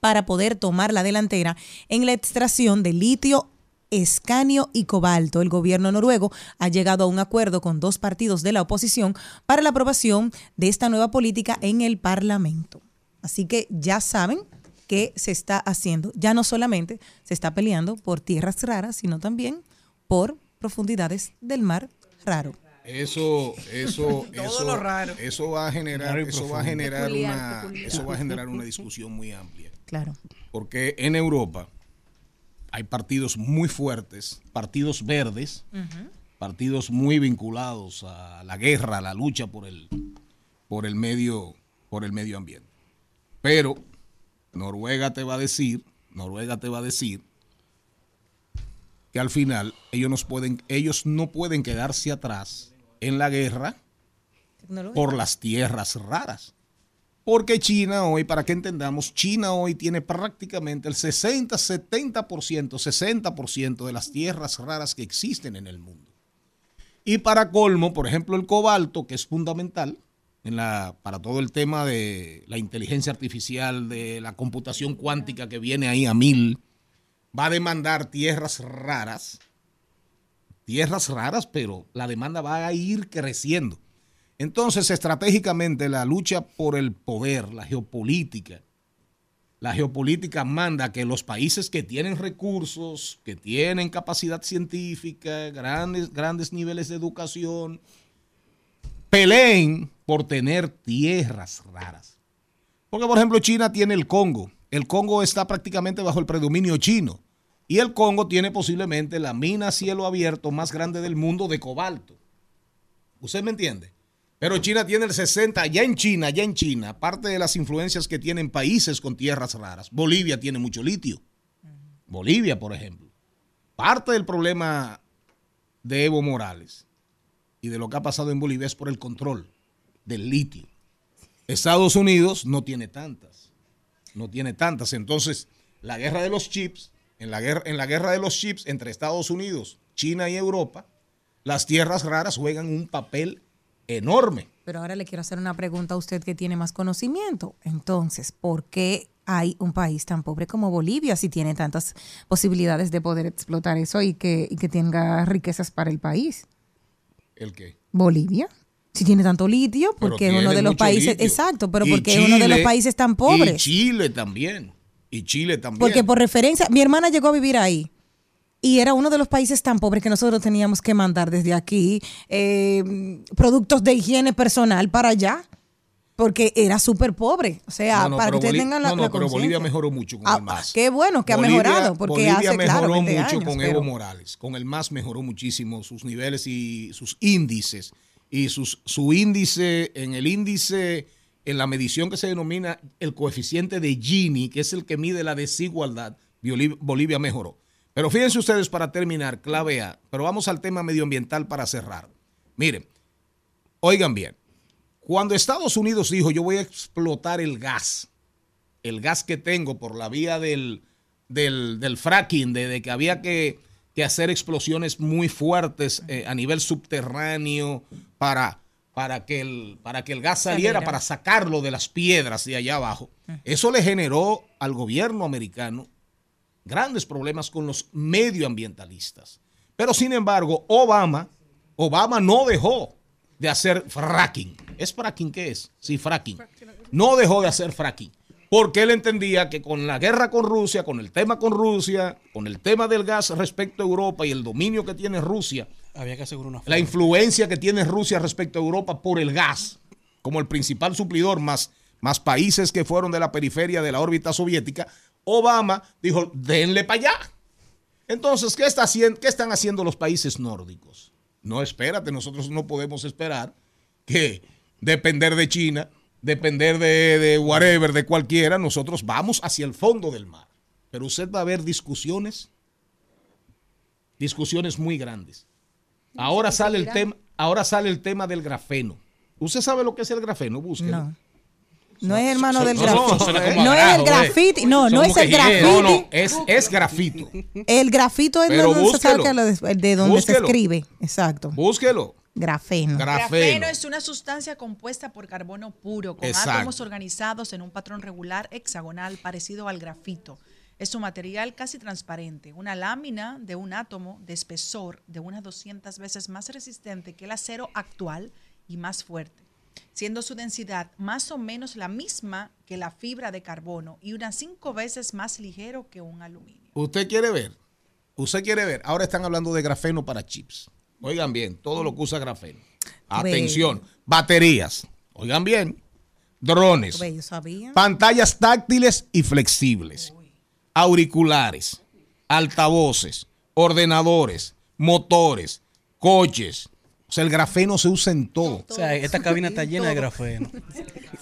para poder tomar la delantera en la extracción de litio escanio y cobalto. El gobierno noruego ha llegado a un acuerdo con dos partidos de la oposición para la aprobación de esta nueva política en el Parlamento. Así que ya saben qué se está haciendo. Ya no solamente se está peleando por tierras raras, sino también por profundidades del mar raro. Eso, eso, (laughs) Todo eso, lo raro. eso va a generar, eso va a generar Peculiar, una, peculiar. eso va a generar una (laughs) discusión muy amplia. Claro. Porque en Europa hay partidos muy fuertes, partidos verdes, partidos muy vinculados a la guerra, a la lucha por el, por el medio, por el medio ambiente. Pero Noruega te va a decir, Noruega te va a decir que al final ellos, nos pueden, ellos no pueden quedarse atrás en la guerra por las tierras raras. Porque China hoy, para que entendamos, China hoy tiene prácticamente el 60, 70%, 60% de las tierras raras que existen en el mundo. Y para colmo, por ejemplo, el cobalto, que es fundamental para todo el tema de la inteligencia artificial, de la computación cuántica que viene ahí a mil, va a demandar tierras raras, tierras raras, pero la demanda va a ir creciendo. Entonces, estratégicamente, la lucha por el poder, la geopolítica, la geopolítica manda que los países que tienen recursos, que tienen capacidad científica, grandes, grandes niveles de educación, peleen por tener tierras raras. Porque, por ejemplo, China tiene el Congo. El Congo está prácticamente bajo el predominio chino. Y el Congo tiene posiblemente la mina a cielo abierto más grande del mundo de cobalto. ¿Usted me entiende? Pero China tiene el 60, ya en China, ya en China, aparte de las influencias que tienen países con tierras raras. Bolivia tiene mucho litio. Bolivia, por ejemplo. Parte del problema de Evo Morales y de lo que ha pasado en Bolivia es por el control del litio. Estados Unidos no tiene tantas. No tiene tantas. Entonces, la guerra de los chips, en la guerra, en la guerra de los chips entre Estados Unidos, China y Europa, las tierras raras juegan un papel enorme. Pero ahora le quiero hacer una pregunta a usted que tiene más conocimiento. Entonces, ¿por qué hay un país tan pobre como Bolivia si tiene tantas posibilidades de poder explotar eso y que, y que tenga riquezas para el país? ¿El qué? Bolivia. Si tiene tanto litio, porque es uno de los países, litio. exacto, pero Y porque es uno de los Chile- países tan Y pobres. Chile también. Y Chile también. Porque por referencia, mi hermana llegó a vivir ahí. Y era uno de los países tan pobres que nosotros teníamos que mandar desde aquí eh, productos de higiene personal para allá. Porque era súper pobre. O sea, No, no, para que ustedes tengan la, no, no, la pero Bolivia mejoró mucho con Ah, el MAS. Qué bueno que ha Bolivia- mejorado, porque Bolivia hace, claro, mejoró 20 mucho años, con pero- Evo Morales. Con el MAS mejoró muchísimo sus niveles y sus índices. Y su índice, en el índice, en la medición que se denomina el coeficiente de Gini, que es el que mide la desigualdad, Bolivia, mejoró. Pero fíjense ustedes para terminar, clave A, pero vamos al tema medioambiental para cerrar. Miren, oigan bien, cuando Estados Unidos dijo yo voy a explotar el gas, el gas que tengo por la vía del, del, del fracking, de que había que, que hacer explosiones muy fuertes eh, a nivel subterráneo para, para, que el, para que el gas saliera, Saliera. para sacarlo de las piedras de allá abajo. Eso le generó al gobierno americano grandes problemas con los medioambientalistas. Pero sin embargo, Obama, Obama no dejó de hacer fracking. ¿Es fracking qué es? Sí, fracking. No dejó de hacer fracking. Porque él entendía que con la guerra con Rusia, con el tema con Rusia, con el tema del gas respecto a Europa y el dominio que tiene Rusia, Había que asegurar una la influencia que tiene Rusia respecto a Europa por el gas, como el principal suplidor, más, más países que fueron de la periferia de la órbita soviética, Obama dijo, denle para allá. Entonces, ¿qué, está haciendo, ¿qué están haciendo los países nórdicos? No, espérate, nosotros no podemos esperar que depender de China, depender de, de whatever, de cualquiera, nosotros vamos hacia el fondo del mar. Pero usted va a ver discusiones, discusiones muy grandes. Ahora sale el tema, ahora sale el tema del grafeno. ¿Usted sabe lo que es el grafeno? Búsquelo. No. No es hermano del como No es el eh. grafiti. No, no es el quejigueros. grafiti. No, no, es, es grafito. El grafito es Pero donde se saca de, de donde se escribe. Exacto. Búsquelo. Grafeno. Grafeno Grafeno. es una sustancia compuesta por carbono puro, con Exacto. átomos organizados en un patrón regular hexagonal parecido al grafito. Es un material casi transparente, una lámina de un átomo de espesor de unas 200 veces más resistente que el acero actual y más fuerte, siendo su densidad más o menos la misma que la fibra de carbono y unas 5 veces más ligero que un aluminio. Usted quiere ver. Usted quiere ver. Ahora están hablando de grafeno para chips. Oigan bien, todo lo que usa grafeno. Atención. Baterías. Oigan bien. Drones. Pantallas táctiles y flexibles. Auriculares. Altavoces. Ordenadores. Motores. Coches. O sea, el grafeno se usa en todo. O sea, esta (laughs) cabina está llena de grafeno.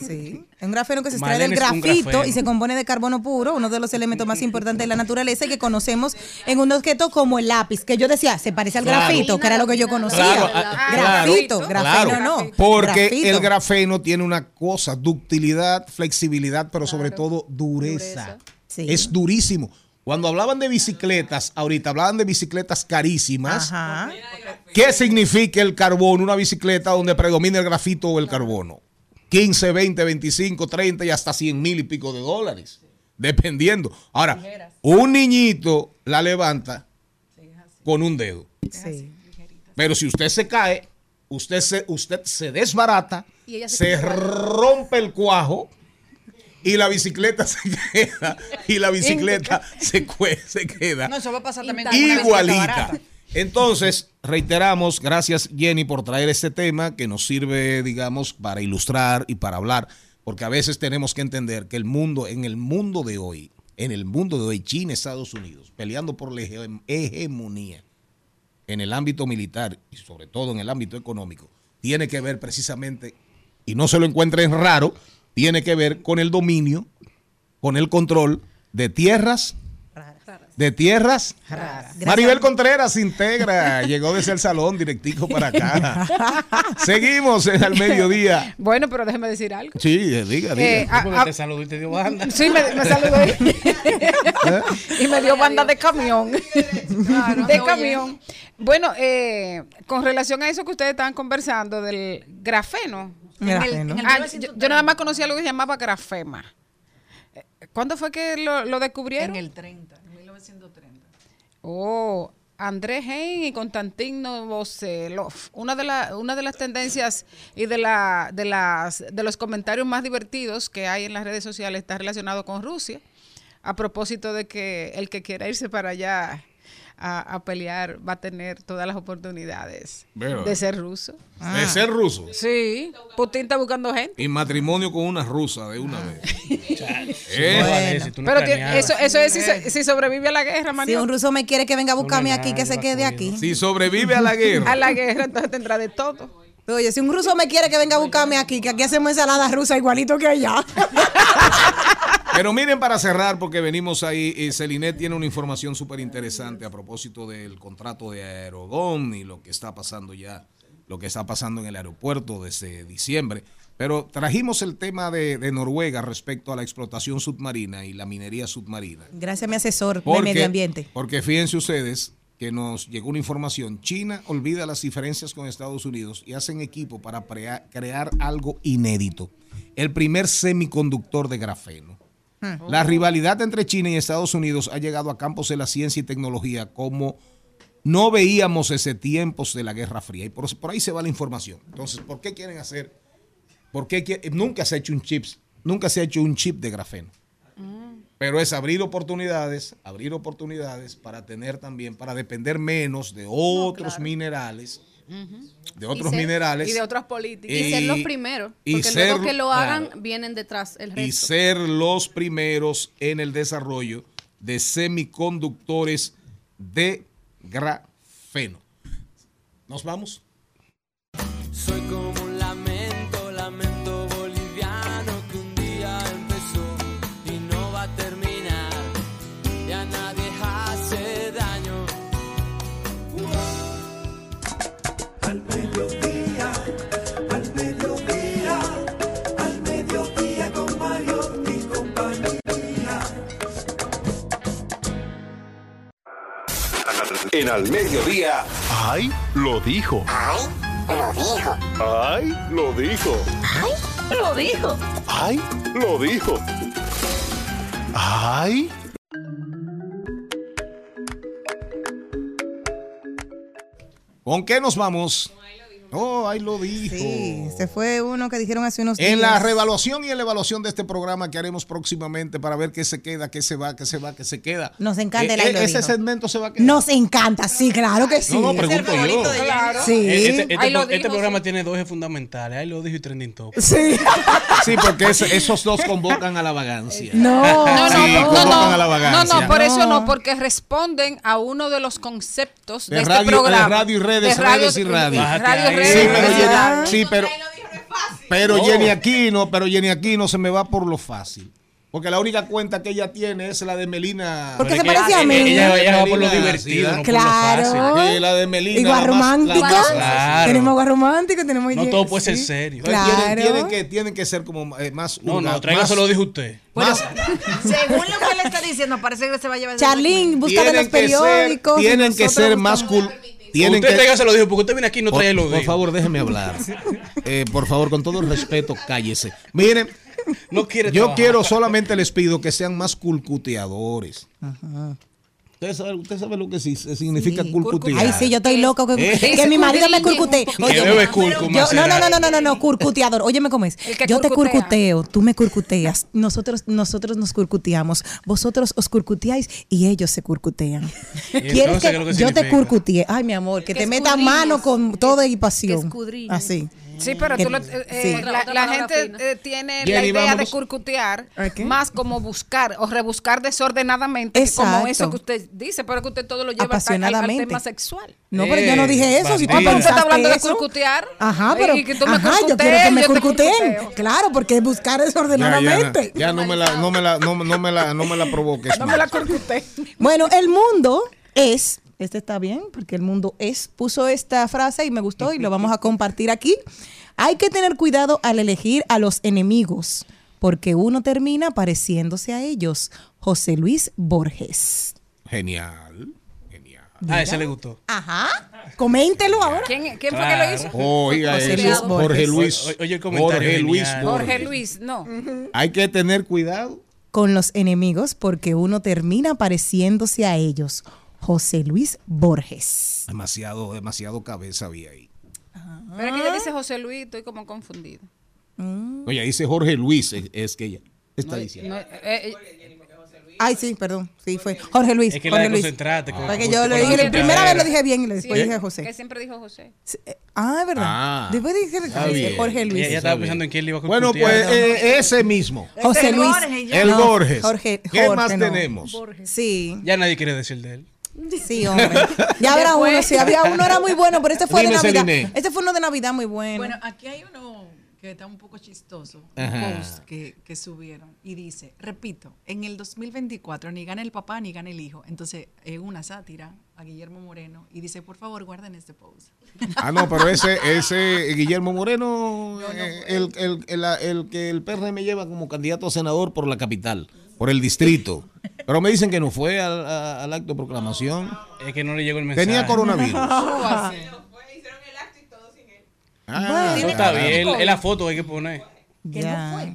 Sí. Es un grafeno que se extrae del grafito y se compone de carbono puro, uno de los elementos más importantes de la naturaleza y que conocemos en un objeto como el lápiz, que yo decía, se parece al Claro. grafito, que era lo que yo conocía. Claro, ah, grafito, claro, grafeno claro. no. Porque grafito. el grafeno tiene una cosa, ductilidad, flexibilidad, pero sobre todo dureza. Sí. Es durísimo. Cuando hablaban de bicicletas, ahorita hablaban de bicicletas carísimas. Ajá. ¿Qué significa el carbono? Una bicicleta donde predomina el grafito o el carbono. 15, 20, 25, 30 y hasta 100 mil y pico de dólares. Dependiendo. Ahora, un niñito la levanta con un dedo. Sí. Pero si usted se cae, usted se, usted se desbarata, Y ella se rompe el cuajo y la bicicleta se queda y la bicicleta se, se queda No, eso va a pasar también con igualita. Entonces, reiteramos, gracias Jenny por traer este tema que nos sirve, digamos, para ilustrar y para hablar, porque a veces tenemos que entender que el mundo, en el mundo de hoy, en el mundo de hoy, China, Estados Unidos, peleando por la hege- hegemonía en el ámbito militar y sobre todo en el ámbito económico, tiene que ver precisamente, y no se lo encuentren raro, tiene que ver con el dominio, con el control de tierras, de tierras. Maribel Contreras se integra, llegó desde el salón directico para acá. Seguimos en el mediodía. Bueno, pero déjeme decir algo. Sí, diga, diga. Eh, Porque te saludó y te dio banda. Sí, me, me saludó (laughs) y me dio banda de camión. de camión. Bueno, eh, con relación a eso que ustedes estaban conversando del grafeno. En el Ah, 1930. yo, yo nada más conocía algo que se llamaba grafema. Eh, ¿Cuándo fue que lo, lo descubrieron? En el 30, en 1930. Oh, André Hein y Konstantin Novoselov. Una de, la- una de las tendencias y de, la, de, las, de los comentarios más divertidos que hay en las redes sociales está relacionado con Rusia. A propósito de que el que quiera irse para allá a, a pelear va a tener todas las oportunidades Veo. de ser ruso. De ser ruso. Sí, Putin está buscando gente. Y matrimonio con una rusa de una vez. (laughs) Sí, ¿Eh? no vale eso, tú no Pero eso, eso es si, se- si sobrevive a la guerra, Si un ruso me quiere que venga a buscarme aquí, que se quede aquí. Si sobrevive a la (laughs) guerra. A la guerra, entonces tendrá de todo. Oye, si un ruso me quiere que venga a buscarme aquí, que aquí hacemos ensalada rusa igualito que allá. (laughs) Pero miren para cerrar, porque venimos ahí, y Celinet tiene una información súper interesante a propósito del contrato de Aerogón y lo que está pasando ya, lo que está pasando en el aeropuerto desde diciembre. Pero trajimos el tema de, de Noruega respecto a la explotación submarina y la minería submarina. Gracias a mi asesor de medio ambiente. Porque fíjense ustedes que nos llegó una información. China olvida las diferencias con Estados Unidos y hacen equipo para crear algo inédito. El primer semiconductor de grafeno. La rivalidad entre China y Estados Unidos ha llegado a campos de la ciencia y tecnología como no veíamos ese tiempos de la Guerra Fría. Y por, por ahí se va la información. Entonces, ¿por qué quieren hacer? ¿Por qué nunca se ha hecho un chip? Nunca se ha hecho un chip de grafeno. Pero es abrir oportunidades, abrir oportunidades para tener también, para depender menos de otros minerales, de otros ser- minerales. Y de otras políticas. Y, ser Y- los primeros. y Porque ser- luego que lo hagan, claro. vienen detrás el y resto. ser los primeros en el desarrollo de semiconductores de grafeno. ¿Nos vamos? Soy como En Al Mediodía. ¡Ay! Lo dijo. ¡Ay! Lo dijo. ¡Ay! Lo dijo. ¡Ay! Lo dijo. ¡Ay! Lo dijo. ¡Ay! ¿Con qué nos vamos? Oh, ahí lo dijo. Sí, se fue uno que dijeron hace unos días. En la revaluación y en la evaluación de este programa que haremos próximamente para ver qué se queda, qué se va, qué se va, qué se queda. Nos encanta el Eh, Ese dijo. segmento se va a quedar. Nos encanta, sí, claro que sí. No, no, pregunto yo. Claro. Sí. Este, este este programa tiene dos ejes fundamentales. Ahí lo dijo y trending top. Sí. Sí, porque es- esos dos convocan a la vagancia. No. No, Sí, no, no, convocan no, a la no, vagancia. no, por eso No. no, porque responden a uno de los conceptos de, De este radio- de programa. radio y redes, De radio- redes y radio. Radio, Bájate ahí. Redes, Sí, pero, y Jenny, sí, pero, pero Jenny Aquino, pero Jenny Aquino se me va por lo fácil. Porque la única cuenta que ella tiene es la de Melina. Porque se parece a mí. Ella, ella va por lo divertido, sí, no Claro. por lo fácil. Sí, la de Melina. Igual romántico. más- Claro. Tenemos agua romántico, tenemos No todo puede ser sí. serio. Tienen- Claro. Tienen, que, tienen que ser como eh, más. No, no, más- tráigaselo, dijo usted. más- (laughs) Según lo que él está diciendo, parece que se va a llevar. ese Charlene, busca de los tienen que ser, periódicos. y tienen que ser más cool. Tienen usted que, tráigaselo, dijo, porque usted viene aquí y no por, trae lo por favor, déjeme hablar. (laughs) Eh, por favor, con todo el respeto, cállese. Miren, No quiere yo trabajar. quiero solamente les pido que sean más culcuteadores. Usted sabe, usted sabe lo que significa Sí. Ay, sí, yo estoy loco. Que, Eh. que mi marido me curcutee. Que bebe curcu, yo, no, no, no, no, no, no, no, curcuteador. Óyeme cómo es. Yo te curcuteo, tú me curcuteas. Nosotros, nosotros nos curcuteamos. Vosotros os curcuteáis y ellos se curcutean. (laughs) ¿Quieres entonces que yo te curcutee? Ay, mi amor, que, Que te meta escudriñes. mano con toda y pasión. Así. Sí, pero Que- tú lo- eh, eh, sí. la, gente eh, tiene Jenny, la idea de curcutear más como buscar o rebuscar desordenadamente, como eso que usted dice, pero que usted todo lo lleva al, al- tema sexual. No, pero yo no dije eso. Si tú pero usted está hablando de curcutear. Ajá, pero Y que tú me ajá, yo quiero que me curcuteen. Claro, porque es buscar Ya, ya, desordenadamente. ya no me la, no me la, no, no me la, no me la provoques. (laughs) No me la curcuté. Bueno, el mundo es, este está bien, porque el mundo es, puso esta frase y me gustó y lo vamos a compartir aquí. Hay que tener cuidado al elegir a los enemigos, porque uno termina pareciéndose a ellos. José Luis Borges. Genial. Genial. A ese le gustó. Ajá. Coméntelo ahora. ¿Quién, quién fue que lo hizo? Oiga, José eso, Luis Jorge Borges. Luis. O- oye, el comentario Jorge Luis. Borges. Jorge Luis, no. Hay que tener cuidado. Con los enemigos, porque uno termina pareciéndose a ellos. José Luis Borges. Demasiado, demasiado cabeza había ahí. Pero es que ella dice José Luis, estoy como confundido. Oye, dice Jorge Luis, es, es que ella está diciendo. No, eh, eh, Ay, sí, perdón. Sí, fue Jorge Luis. Es que la Jorge de Luis. concentrarte. con- Porque yo lo la dije, la primera vez lo dije bien y después sí, dije que José. siempre dijo José. Eh, Ah, es verdad. Ah, después dije José. Jorge Luis. Ella estaba pensando en quién le iba a Bueno, pues eh, ese mismo. José el Luis. Borges, ya. El No, Borges. Jorge, ¿Qué Jorge, más no. tenemos? Sí, Ya nadie quiere decir de él. Sí, hombre. Ya habrá uno, sí, había uno, era muy bueno, pero este fue Dime, de Navidad. Celine. Este fue uno de Navidad muy bueno. Bueno, aquí hay uno que está un poco chistoso, un post que, que subieron y dice, repito, en el 2024 ni gana el papá ni gana el hijo. Entonces, es una sátira a Guillermo Moreno y dice, por favor, guarden este post. Ah, no, pero ese, ese Guillermo Moreno, eh, el, el, el, el que el PRM lleva como candidato a senador por la capital, por el distrito. Pero me dicen que no fue al, a- al acto de proclamación. Es que no le llegó el mensaje. Tenía coronavirus. (laughs) Ah, Eso está bien. Es la foto que hay que poner. Ya.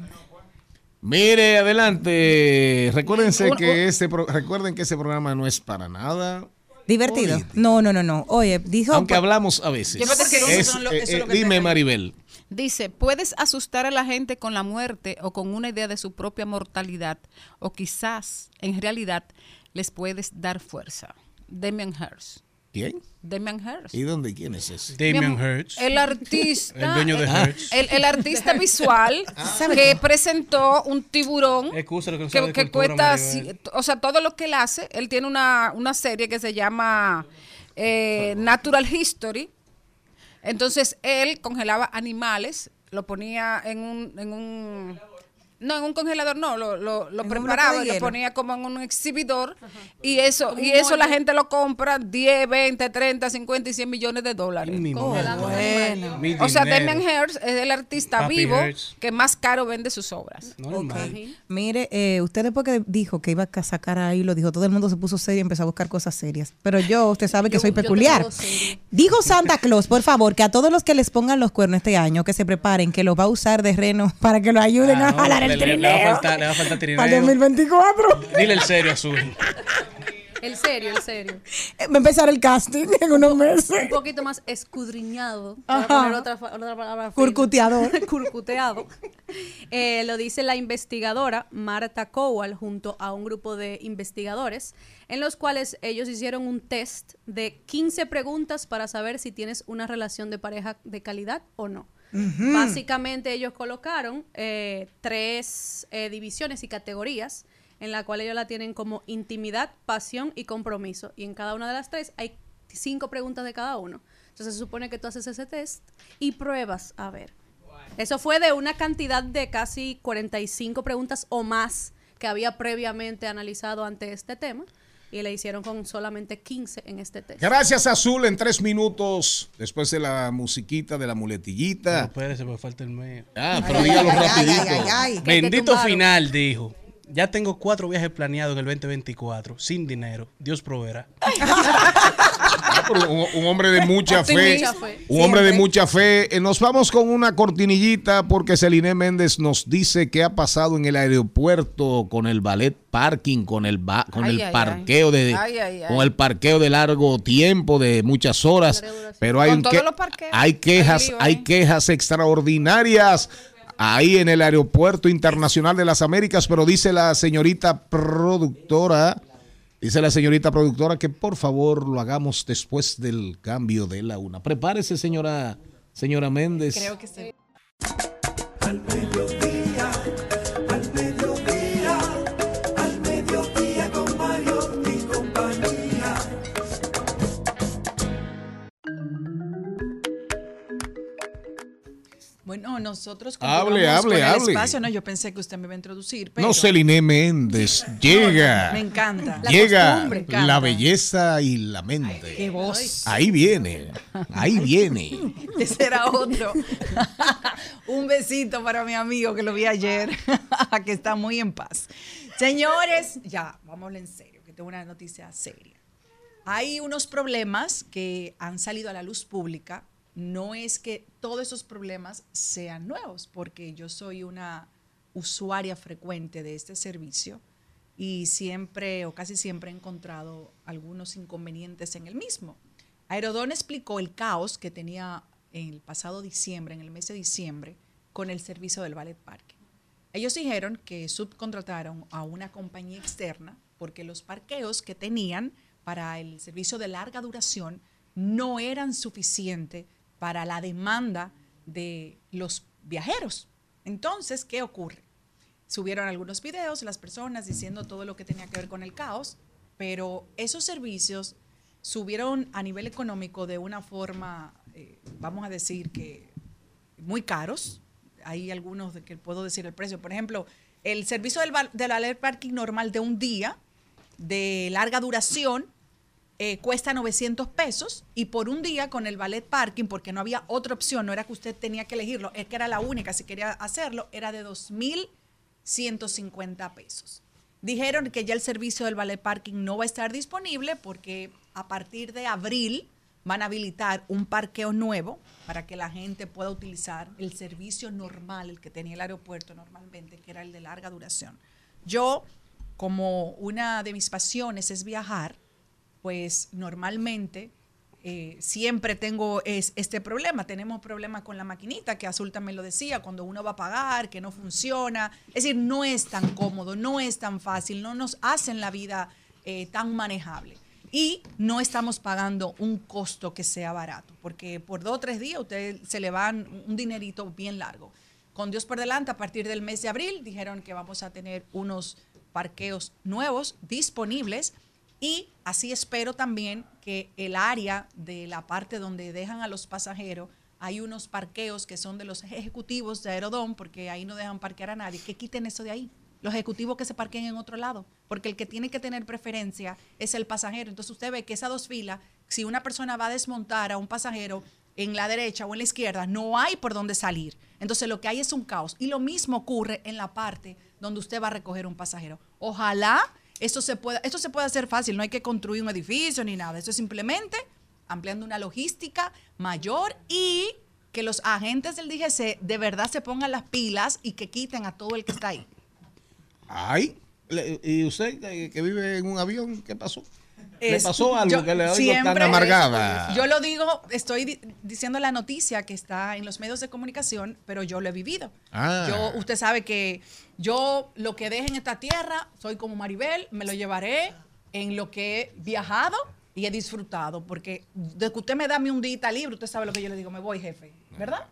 Mire, adelante. Recuérdense Un- que este pro- recuerden que ese programa no es para nada. Divertido. político. No, no, no, no. Oye, dijo. Aunque hablamos a veces. Que Es, eso eh, eso eh, que dime, Maribel. Dice, puedes asustar a la gente con la muerte o con una idea de su propia mortalidad, o quizás, en realidad, les puedes dar fuerza. Damian Hirst. ¿Quién? Damian Hirst. ¿Y dónde? ¿Quién es ese? Amor, Hirst. El artista. (laughs) El dueño de eh, Hertz. El, el artista visual (laughs) que presentó un tiburón Excusa lo que que, que cultura, cuesta, o sea, todo lo que él hace, él tiene una, una serie que se llama eh, Natural History. Entonces, él congelaba animales, lo ponía en un, en un No, en un congelador no, lo, lo, lo preparaba y lo ponía como en un exhibidor y eso y eso la gente lo compra 10, 20, 30, 50 y 100 millones de dólares. Mi madre. bueno. Mi O sea. Damien Hirst es el artista Papi vivo que más caro vende sus obras. Normal. Mire, eh, usted después que dijo que iba a sacar ahí, lo dijo, todo el mundo se puso serio y empezó a buscar cosas serias. Pero yo, usted sabe que soy peculiar. Dijo Santa Claus, por favor, que a todos los que les pongan los cuernos este año, que se preparen, que los va a usar de reno (laughs) para que lo ayuden Ah, a jalar le, el le- le va a trineo. faltar, le va a faltar trineo. 2024. Dile el serio, Azul. El serio, el serio. Va a empezar el casting en unos meses. Un poquito más escudriñado. Voy a poner otra, otra palabra. Curcuteador. (laughs) Curcuteado. Eh, lo dice la investigadora Marta Cowell junto a un grupo de investigadores en los cuales ellos hicieron un test de 15 preguntas para saber si tienes una relación de pareja de calidad o no. Básicamente ellos colocaron eh, tres eh, divisiones y categorías en la cual ellos la tienen como intimidad, pasión y compromiso. Y en cada una de las tres hay cinco preguntas de cada uno. Entonces se supone que tú haces ese test y pruebas a ver. Eso fue de una cantidad de casi 45 preguntas o más que había previamente analizado ante este tema y le hicieron con solamente 15 en este test. Gracias, Azul, en tres minutos, después de la musiquita, de la muletillita. No, espérese, porque falta el medio. Ah, pero dígalo rapidito. Bendito final, dijo. Ya tengo cuatro viajes planeados en el 2024, sin dinero. Dios proveerá. (laughs) Ah, pero un, un hombre de mucha fe. Mucha fe. Un hombre de mucha fe. Eh, Nos vamos con una cortinillita porque Celine Méndez nos dice qué ha pasado en el aeropuerto con el ballet parking, con el ba- con Ay, el ay, parqueo de ay. Con el parqueo de largo tiempo, de muchas horas. Pero hay un que- hay quejas, hay ¿eh? quejas extraordinarias. Ahí en el Aeropuerto Internacional de las Américas, pero dice la señorita productora, Dice la señorita productora que por favor lo hagamos después del cambio de la una. Prepárese, señora, señora Méndez. Creo que sí. Al Bueno, nosotros Hable, hable, con el hable. espacio. No, yo pensé que usted me iba a introducir, pero No, Celine Méndez. (laughs) Llega. me encanta. Llega la encanta. belleza y la mente. Qué voz. Ahí viene. Ahí viene. (laughs) Ese era otro. (laughs) Un besito para mi amigo que lo vi ayer, que está muy en paz. Señores, ya, vámonos en serio, que tengo una noticia seria. Hay unos problemas que han salido a la luz pública. No es que todos esos problemas sean nuevos, porque yo soy una usuaria frecuente de este servicio y siempre o casi siempre he encontrado algunos inconvenientes en el mismo. Aerodón explicó el caos que tenía en el pasado diciembre, en el mes de diciembre, con el servicio del ballet parking. Ellos dijeron que subcontrataron a una compañía externa porque los parqueos que tenían para el servicio de larga duración no eran suficientes para la demanda de los viajeros. Entonces, ¿qué ocurre? Subieron algunos videos las personas diciendo todo lo que tenía que ver con el caos, pero esos servicios subieron a nivel económico de una forma, eh, vamos a decir que muy caros. Hay algunos de que puedo decir el precio. Por ejemplo, el servicio del, del alert parking normal de un día, de larga duración, eh, cuesta 900 pesos y por un día con el ballet parking, porque no había otra opción, no era que usted tenía que elegirlo, es que era la única, si quería hacerlo, era de 2.150 pesos. Dijeron que ya el servicio del ballet parking no va a estar disponible porque a partir de abril van a habilitar un parqueo nuevo para que la gente pueda utilizar el servicio normal, el que tenía el aeropuerto normalmente, que era el de larga duración. Yo, como una de mis pasiones es viajar, pues normalmente eh, siempre tengo es- este problema. Tenemos problemas con la maquinita, que Azul también lo decía, cuando uno va a pagar, que no funciona. Es decir, no es tan cómodo, no es tan fácil, no nos hacen la vida eh, tan manejable. Y no estamos pagando un costo que sea barato, porque por dos o tres días usted se le van un dinerito bien largo. Con Dios por delante, a partir del mes de abril, dijeron que vamos a tener unos parqueos nuevos disponibles y así espero también que el área de la parte donde dejan a los pasajeros hay unos parqueos que son de los ejecutivos de Aerodón, porque ahí no dejan parquear a nadie, que quiten eso de ahí. Los ejecutivos que se parquen en otro lado, porque el que tiene que tener preferencia es el pasajero. Entonces usted ve que esas dos filas, si una persona va a desmontar a un pasajero en la derecha o en la izquierda, no hay por dónde salir. Entonces lo que hay es un caos. Y lo mismo ocurre en la parte donde usted va a recoger un pasajero. Ojalá esto se pueda, esto se pueda hacer fácil, no hay que construir un edificio ni nada. Eso es simplemente ampliando una logística mayor y que los agentes del DGC de verdad se pongan las pilas y que quiten a todo el que está ahí. Ay, ¿y usted que, que vive en un avión, qué pasó? ¿Le pasó algo yo que le oigo tan amargada? Yo lo digo, estoy di- diciendo la noticia que está en los medios de comunicación, pero yo lo he vivido. Ah. Yo, usted sabe que yo lo que deje en esta tierra, soy como Maribel, me lo llevaré en lo que he viajado y he disfrutado, porque de que usted me da a mí un día libre, usted sabe lo que yo le digo, me voy, jefe, ¿verdad?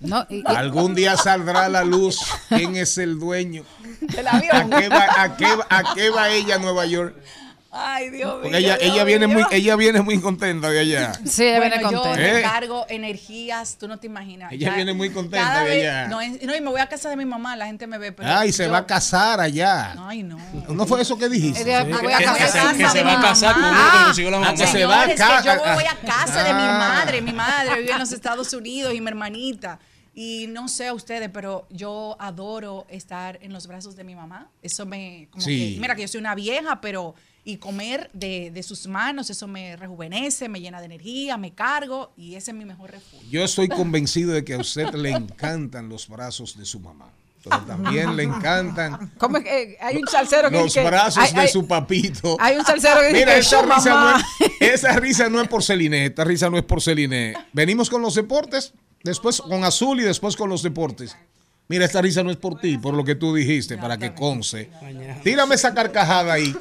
No, y- y- Algún día saldrá a la luz quién es el dueño. (laughs) Del ¿A avión. qué va, a qué va- a qué va ella a Nueva York? Ay, Dios mío. Porque ella, Dios ella viene mío. muy, ella viene muy contenta de allá. Sí, ella viene Bueno, yo contenta. ¿Eh? cargo energías, tú no te imaginas. Ella Ya viene muy contenta de allá. No, no, y me voy a casa de mi mamá, la gente me ve. Pero Ay, se yo- va a casar allá. Ay, no. ¿No fue eso que dijiste? Ella- me voy a Que- que casar. se- que se va a casar con Ah, que la ah, mamá. que se va a Señores, ca- que yo voy a casa de mi ah. madre. Mi madre vive en los Estados Unidos y mi hermanita. Y no sé a ustedes, pero yo adoro estar en los brazos de mi mamá. Eso me... Como Sí. que, mira que yo soy una vieja, pero... Y comer de, de sus manos, eso me rejuvenece, me llena de energía, me cargo y ese es mi mejor refugio. Yo estoy convencido de que a usted le encantan los brazos de su mamá. Pero también le encantan ¿Cómo es que hay un salsero que los que- brazos hay- de hay- su papito. Hay un salsero que dice Mira, que esa risa, no es, esa risa no es por Celine, esta risa no es por Celine. Venimos con los deportes, después con Azul y después con los deportes. Mira, esta risa no es por ti, por lo que tú dijiste, para que conce. Tírame esa carcajada ahí.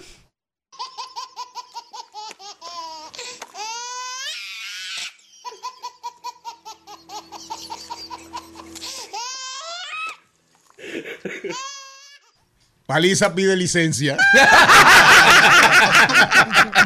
Paliza pide licencia. (laughs)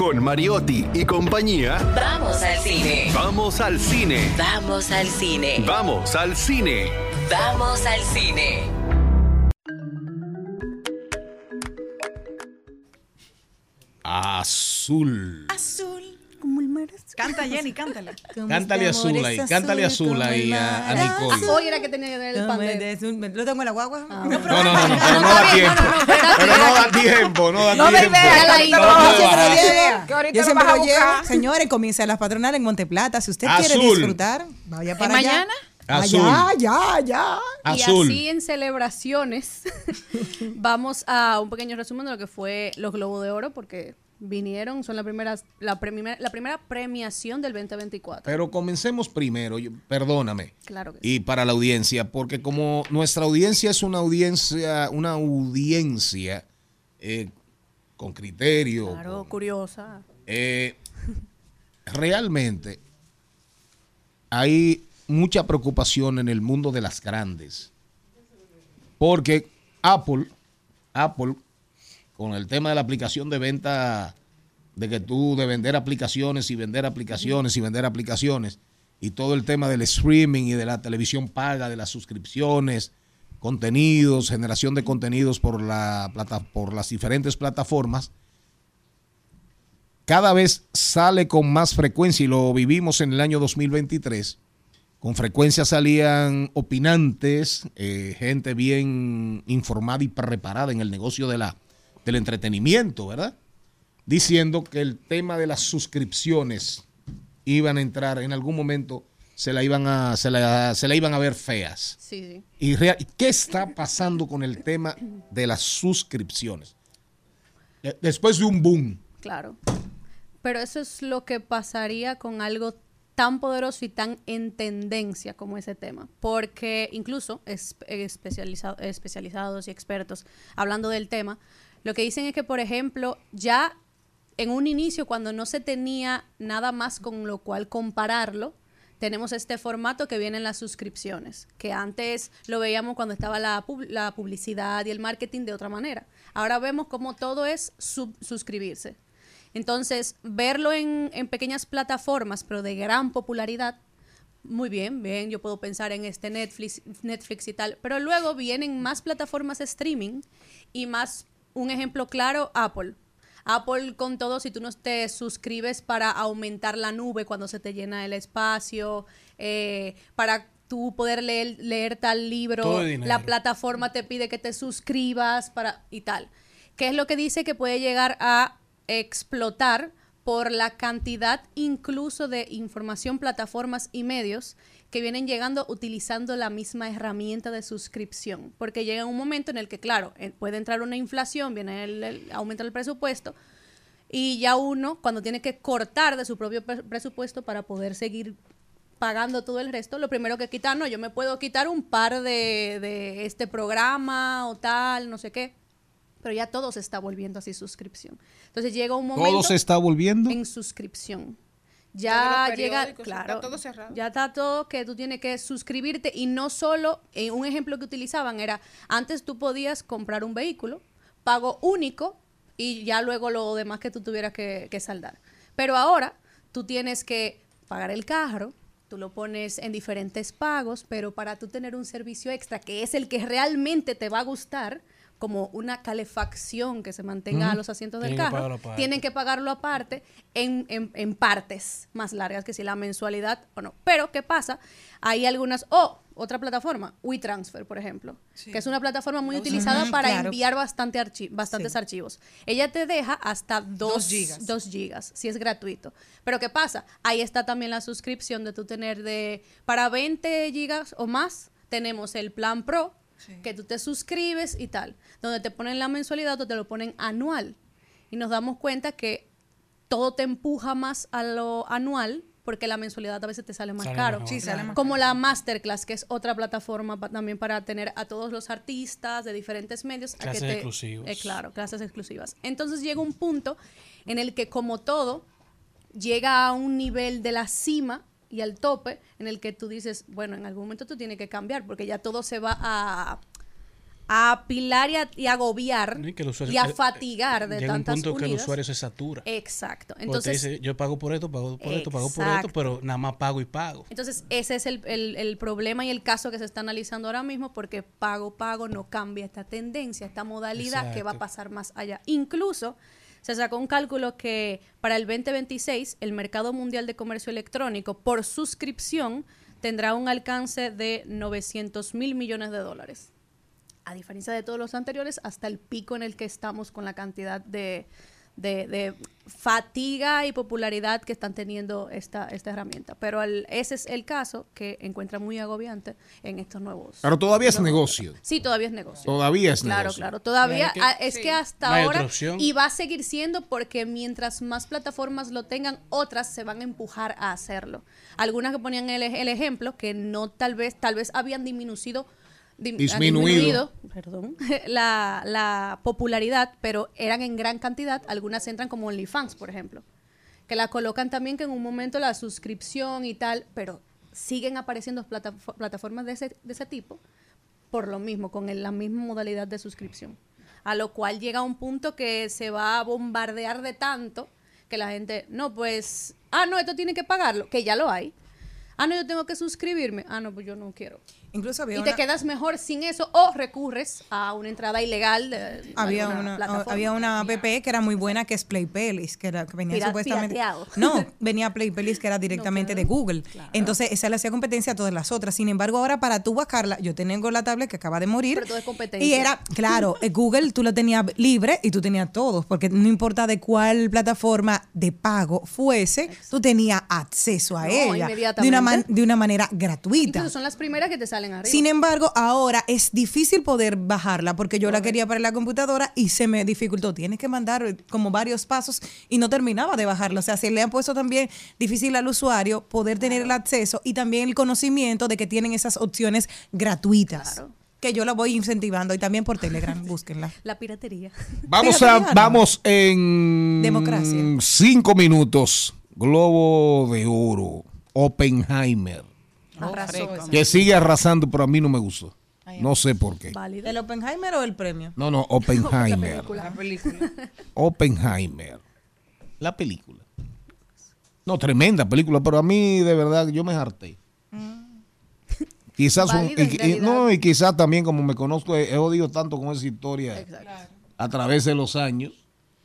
con Mariotti y compañía. Vamos al cine. Vamos al cine. Vamos al cine. Vamos al cine. Vamos al cine. Azul. Azul. Canta Jenny, cántala. Cántale azul ahí, cántale azul ahí a, a Nicole. Hoy era que tenía que tener el pandero. ¿Lo tengo en la guagua? No, no, no, no, pero no da tiempo. Pero no da tiempo, no da tiempo. idea, la idea. No. Que ahorita Yo siempre a lo llevo. Señores, comienza las patronales en Monteplata. Si usted quiere disfrutar, vaya para allá. mañana? Azul. Allá, ya, ya. Y Azul. así en celebraciones vamos a un pequeño resumen de lo que fue los Globos de Oro porque vinieron, son la primera, la, premi- la primera premiación del 2024. Pero comencemos primero, yo- perdóname. Claro que Y para la audiencia, porque como nuestra audiencia es una audiencia, una audiencia eh, con criterio, Claro, curiosa. eh, realmente hay mucha preocupación en el mundo de las grandes. Porque Apple, Apple, con el tema de la aplicación de venta, de que tú de vender aplicaciones y vender aplicaciones y vender aplicaciones, y todo el tema del streaming y de la televisión paga, de las suscripciones, contenidos, generación de contenidos por, la plata, por las diferentes plataformas, cada vez sale con más frecuencia y lo vivimos en el año 2023. Con frecuencia salían opinantes, eh, gente bien informada y preparada en el negocio de la, del entretenimiento, ¿verdad? Diciendo que el tema de las suscripciones iban a entrar en algún momento, se la iban a, se la, se la iban a ver feas. Sí, sí. ¿Y qué está pasando con el tema de las suscripciones? De- Después de un boom Claro. Pero eso es lo que pasaría con algo tan poderoso y tan en tendencia como ese tema. Porque incluso es, especializa- especializados y expertos hablando del tema, lo que dicen es que, por ejemplo, ya en un inicio, cuando no se tenía nada más con lo cual compararlo, tenemos este formato que viene en las suscripciones, que antes lo veíamos cuando estaba la, la publicidad y el marketing de otra manera. Ahora vemos como todo es suscribirse. Entonces, verlo en, en pequeñas plataformas, pero de gran popularidad, muy bien, bien, yo puedo pensar en este Netflix, Netflix y tal, pero luego vienen más plataformas streaming y más, un ejemplo claro, Apple. Apple con todo, si tú no te suscribes para aumentar la nube cuando se te llena el espacio, eh, para tú poder leer, leer tal libro, la plataforma te pide que te suscribas para y tal. ¿Qué es lo que dice que puede llegar a explotar por la cantidad incluso de información, plataformas y medios que vienen llegando utilizando la misma herramienta de suscripción? Porque llega un momento en el que, claro, eh, puede entrar una inflación, viene el, el aumento del presupuesto, y ya uno, cuando tiene que cortar de su propio pre- presupuesto para poder seguir pagando todo el resto, lo primero que quita, no, yo me puedo quitar un par de, de este programa o tal, no sé qué. Pero ya todo se está volviendo así suscripción. Entonces llega un momento. ¿Todo se está volviendo? En suscripción. Ya llega, periódicos, está claro, todo cerrado. ya está todo que tú tienes que suscribirte y no solo, eh, un ejemplo que utilizaban era, antes tú podías comprar un vehículo, pago único y ya luego lo demás que tú tuvieras que, que saldar. Pero ahora tú tienes que pagar el carro, tú lo pones en diferentes pagos, pero para tú tener un servicio extra, que es el que realmente te va a gustar, como una calefacción que se mantenga a los asientos del Tienen que carro, pagarlo aparte. tienen que pagarlo aparte en, en- en partes más largas que si la mensualidad o no. Pero, ¿qué pasa? Hay algunas, o otra plataforma, WeTransfer, por ejemplo, que es una plataforma muy utilizada para Claro. enviar bastante archi- bastantes Sí. archivos. Ella te deja hasta dos, Dos gigas. dos gigas, si es gratuito. Pero ¿qué pasa? Ahí está también la suscripción de tú tener de, para 20 gigas o más, tenemos el plan Pro, que tú te suscribes y tal, donde te ponen la mensualidad o te lo ponen anual. Y nos damos cuenta que todo te empuja más a lo anual porque la mensualidad a veces te sale más Sale caro. mejor. Sí, sale más Como la Masterclass, que es otra plataforma pa- también para tener a todos los artistas de diferentes medios. a que Clases te- exclusivas. eh, claro, clases exclusivas. Entonces llega un punto en el que como todo, llega a un nivel de la cima y al tope en el que tú dices, bueno, en algún momento tú tienes que cambiar porque ya todo se va a, a apilar y a, y agobiar Y usuario- a eh, fatigar de Llega un tantas punto que el usuario se satura. Exacto. Entonces, dice, yo pago por esto, pago por esto, pago por esto, pero nada más pago y pago. Entonces, ese es el, el- el problema y el caso que se está analizando ahora mismo porque pago, pago no cambia esta tendencia, esta modalidad que va a pasar más allá. Incluso se sacó un cálculo que para el 2026 el mercado mundial de comercio electrónico por suscripción tendrá un alcance de 900 mil millones de dólares. A diferencia de todos los anteriores, hasta el pico en el que estamos con la cantidad de, de- de fatiga y popularidad que están teniendo esta, esta herramienta. Pero el- ese es el caso que encuentra muy agobiante en estos nuevos. Pero todavía es negocio. Sí, todavía es negocio. Todavía es Claro, negocio. claro. Todavía Claro que- ah, es sí. que hasta No hay otra ahora opción. y va a seguir siendo porque mientras más plataformas lo tengan, otras se van a empujar a hacerlo. Algunas que ponían el, el ejemplo que no tal vez tal vez habían disminuido dim- Disminuido. perdón, (laughs) la, la popularidad, pero eran en gran cantidad. Algunas entran como OnlyFans, por ejemplo, que la colocan también que en un momento la suscripción y tal, pero siguen apareciendo platafo- plataformas de ese, de ese tipo por lo mismo, con el- la misma modalidad de suscripción. A lo cual llega un punto que se va a bombardear de tanto que la gente, no, pues, ah, no, esto tiene que pagarlo, que ya lo hay. Ah, no, yo tengo que suscribirme. Ah, no, pues yo no quiero. Incluso había y te una- quedas mejor sin eso o recurres a una entrada ilegal de Había una, plataforma. había una app que era muy buena que es Play Pelis, que, era, que venía supuestamente. pirateado. No, (laughs) venía Play Pelis que era directamente de Google. Entonces, esa le hacía competencia a todas las otras. Sin embargo, ahora para tú buscarla, yo tengo la tablet que acaba de morir. Pero todo es competencia. Y era, claro, (laughs) eh, Google tú lo tenías libre y tú tenías todos, porque no importa de cuál plataforma de pago fuese, tú tenías acceso a No, ella de inmediatamente. una man- de una manera gratuita. Incluso son las primeras que te salen arriba. Sin embargo, ahora es difícil poder bajarla porque yo la quería para la computadora y se me dificultó. Tienes que mandar eh, como varios pasos y no terminaba de bajarla. O sea, se le han puesto también difícil al usuario poder tener el acceso y también el conocimiento de que tienen esas opciones gratuitas. Que yo la voy incentivando y también por Telegram, (laughs) búsquenla. La piratería. (laughs) Vamos a, vamos en Democracia. cinco minutos. Globo de Oro, Oppenheimer, Arrasó. que sigue arrasando, pero a mí no me gustó. No sé por qué. ¿El Oppenheimer o el premio? No, no, (laughs) Oppenheimer. La película. (laughs) Oppenheimer. La película. No, tremenda película, pero a mí de verdad yo me harté. Quizás un- y, y- realidad. no, y quizás también como me conozco, he, he odiado tanto con esa historia a través de los años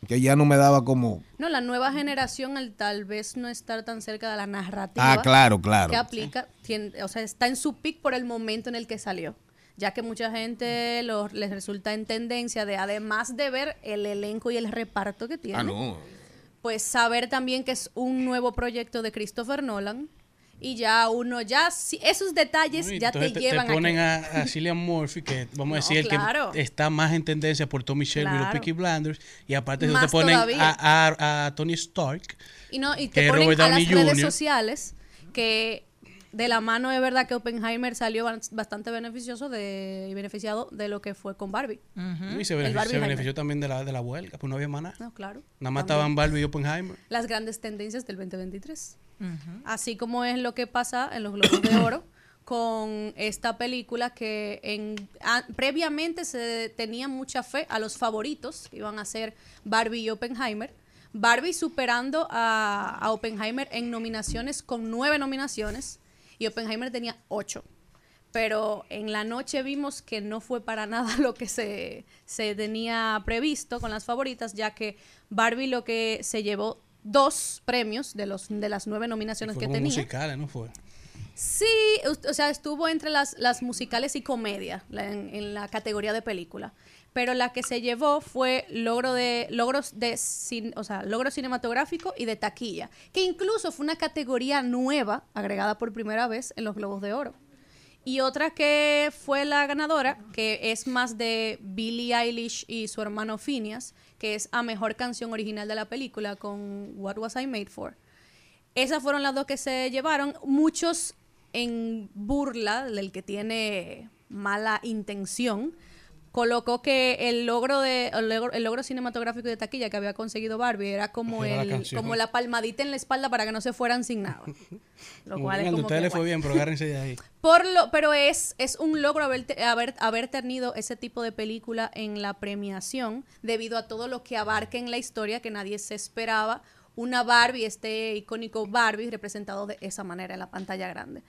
que ya no me daba como No, la nueva generación, al tal vez no estar tan cerca de la narrativa Ah, claro, claro. que aplica, tiene- o sea, está en su pic por el momento en el que salió. Ya que mucha gente lo- les resulta en tendencia de, además de ver el elenco y el reparto que tiene, Ah, no. pues saber también que es un nuevo proyecto de Christopher Nolan. Y ya uno, ya, si- esos detalles Y ya entonces te llevan ponen que- a, a Cillian Murphy, que vamos a No, decir el claro. que está más en tendencia por Tommy Shelby y los Claro. Peaky Blinders. Y aparte Más te ponen a, a- a Tony Stark. Y no, y que te ponen Robert a las Downey redes Jr.. sociales que de la mano es verdad que Oppenheimer salió bastante beneficioso de, y beneficiado de lo que fue con Barbie. Y se, El benefició, se Barbieheimer. benefició también de la, de la huelga, pues no había más nada. No, claro. Nada más También. estaban Barbie y Oppenheimer. Las grandes tendencias del 2023. Así como es lo que pasa en los Globos de Oro (coughs) con esta película que en, a- previamente se tenía mucha fe a los favoritos que iban a ser Barbie y Oppenheimer. Barbie superando a, a Oppenheimer en nominaciones con nueve nominaciones y Oppenheimer tenía ocho. Pero en la noche vimos que no fue para (laughs) nada lo que se, se tenía previsto con las favoritas, ya que Barbie lo que se llevó dos premios de los de las nueve nominaciones que tenía. musicales, ¿no fue? Sí, o sea, estuvo entre las, las musicales y comedia la- en, en la categoría de película. Pero la que se llevó fue logro de logros de o sea, logro cinematográfico y de taquilla, que incluso fue una categoría nueva agregada por primera vez en los Globos de Oro. Y otra que fue la ganadora, que es más de Billie Eilish y su hermano Phineas, que es a mejor canción original de la película con What Was I Made For. Esas fueron las dos que se llevaron. Muchos en burla del que tiene mala intención colocó que el logro de el logro, el logro cinematográfico de taquilla que había conseguido Barbie era como Era la el canción. como la palmadita en la espalda para que no se fueran sin nada. (laughs) Lo cual es como ustedes que, les fue bueno. bien, pero agárrense de ahí. (laughs) Por lo, pero es, es un logro haber, haber, haber tenido ese tipo de película en la premiación debido a todo lo que abarca en la historia que nadie se esperaba. Una Barbie, este icónico Barbie representado de esa manera en la pantalla grande.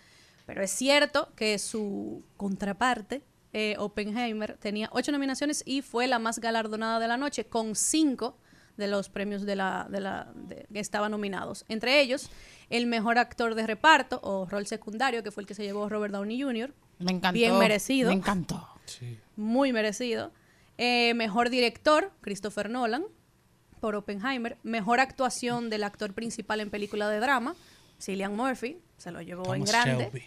Pero es cierto que su contraparte, eh, Oppenheimer, tenía ocho nominaciones y fue la más galardonada de la noche, con cinco de los premios de la, de la, de- que estaban nominados. Entre ellos, el mejor actor de reparto o rol secundario, que fue el que se llevó Robert Downey Jr. Me encantó. Bien merecido. Me encantó. Muy merecido. Eh, mejor director, Christopher Nolan, por Oppenheimer. Mejor actuación del actor principal en película de drama, Cillian Murphy, se lo llevó en grande. Shelby.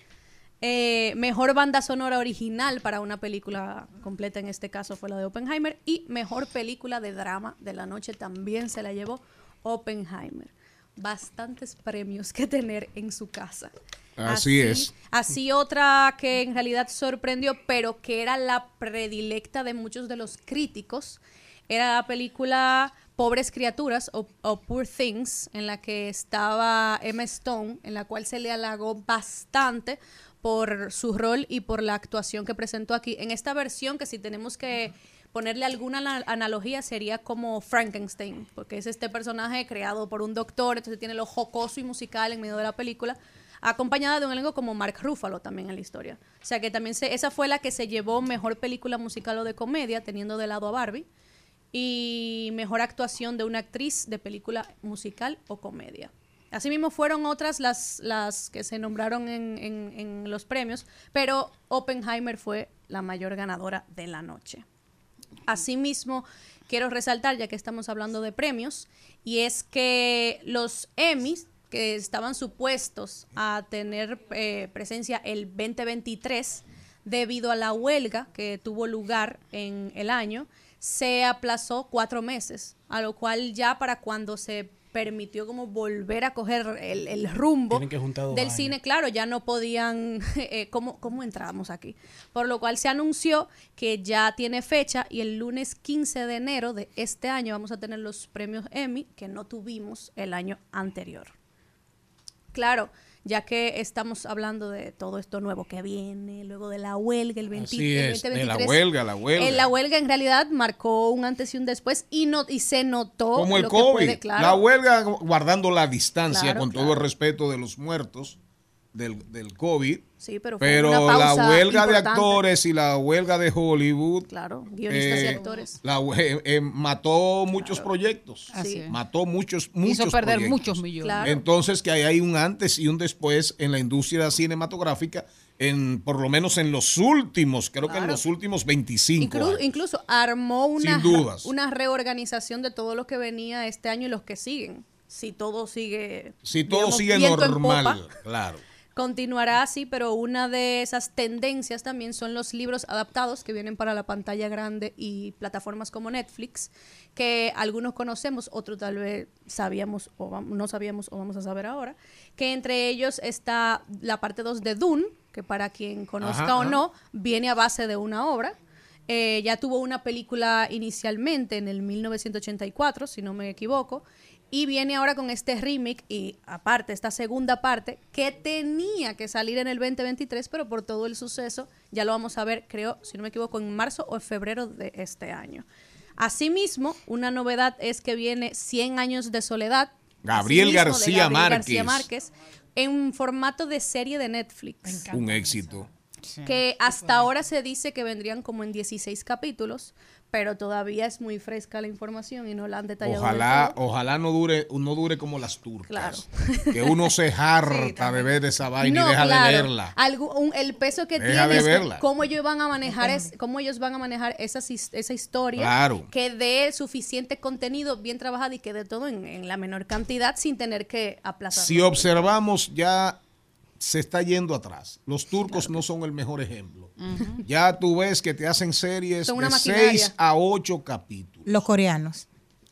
Eh, mejor banda sonora original para una película completa, en este caso fue la de Oppenheimer. Y mejor película de drama de la noche también se la llevó Oppenheimer. Bastantes premios que tener en su casa. Así es. Así otra que en realidad sorprendió, pero que era la predilecta de muchos de los críticos, era la película Pobres Criaturas o, Poor Things, en la que estaba Emma Stone, en la cual se le halagó bastante por su rol y por la actuación que presentó aquí. En esta versión, que si tenemos que ponerle alguna ana- analogía, sería como Frankenstein, porque es este personaje creado por un doctor, entonces tiene lo jocoso y musical en medio de la película, acompañada de un elenco como Mark Ruffalo también en la historia. O sea que también se, esa fue la que se llevó mejor película musical o de comedia, teniendo de lado a Barbie, y mejor actuación de una actriz de película musical o comedia. Asimismo fueron otras las, las que se nombraron en, en- los premios, pero Oppenheimer fue la mayor ganadora de la noche. Asimismo, quiero resaltar, ya que estamos hablando de premios, y es que los Emmys que estaban supuestos a tener eh, presencia el 2023 debido a la huelga que tuvo lugar en el año, se aplazó cuatro meses, a lo cual ya para cuando se permitió como volver a coger el, el rumbo del años. cine, claro, ya no podían, (laughs) eh, ¿cómo, ¿cómo entramos aquí? Por lo cual se anunció que ya tiene fecha y el lunes 15 de enero de este año vamos a tener los premios Emmy que no tuvimos el año anterior. Claro, ya que estamos hablando de todo esto nuevo que viene, luego de la huelga, el, 20, Así el es, de la 2023. huelga, la huelga. Eh, la huelga en realidad marcó un antes y un después y, no, y se notó Como el lo que COVID. puede, claro. La huelga guardando la distancia Claro, con todo el respeto de los muertos del, del COVID. Sí, pero, fue Pero una la pausa huelga de actores y la huelga de Hollywood. Claro, guionistas y eh, actores. la hue- eh, mató muchos proyectos. Así es. Mató muchos, muchos Hizo perder proyectos. muchos millones. Claro. Entonces que ahí hay un antes y un después en la industria cinematográfica, en por lo menos en los últimos, creo que en los últimos 25 Inclu- años. incluso armó una, Sin dudas. una reorganización de todo lo que venía este año y los que siguen. Si todo sigue. Si todo digamos, sigue normal, claro. Continuará así, pero una de esas tendencias también son los libros adaptados que vienen para la pantalla grande y plataformas como Netflix, que algunos conocemos, otros tal vez sabíamos o no sabíamos o vamos a saber ahora, que entre ellos está la parte 2 de Dune, que para quien conozca Ajá, o ajá. no, viene a base de una obra. Eh, ya tuvo una película inicialmente en el 1984, si no me equivoco, y viene ahora con este remake y aparte esta segunda parte que tenía que salir en el 2023, pero por todo el suceso ya lo vamos a ver, creo, si no me equivoco, en marzo o en febrero de este año. Asimismo, una novedad es que viene 100 años de soledad. Gabriel García Gabriel García Márquez. Márquez, en formato de serie de Netflix Un éxito. que hasta ahora se dice que vendrían como en 16 capítulos, pero todavía es muy fresca la información y no la han detallado. Ojalá, todo. ojalá no dure, no dure como las turcas. Claro. (laughs) Que uno se harta de ver esa vaina No, y deja claro. de verla. Un- el peso que Deja tiene de es cómo ellos van a manejar es, cómo ellos van a manejar his- esa historia Claro. que dé suficiente contenido bien trabajado y que de todo en, en la menor cantidad sin tener que aplazar. Si observamos, ya se está yendo atrás. Los turcos no son el mejor ejemplo. Ya tú ves que te hacen series de maquinaria. 6 a 8 capítulos. Los coreanos.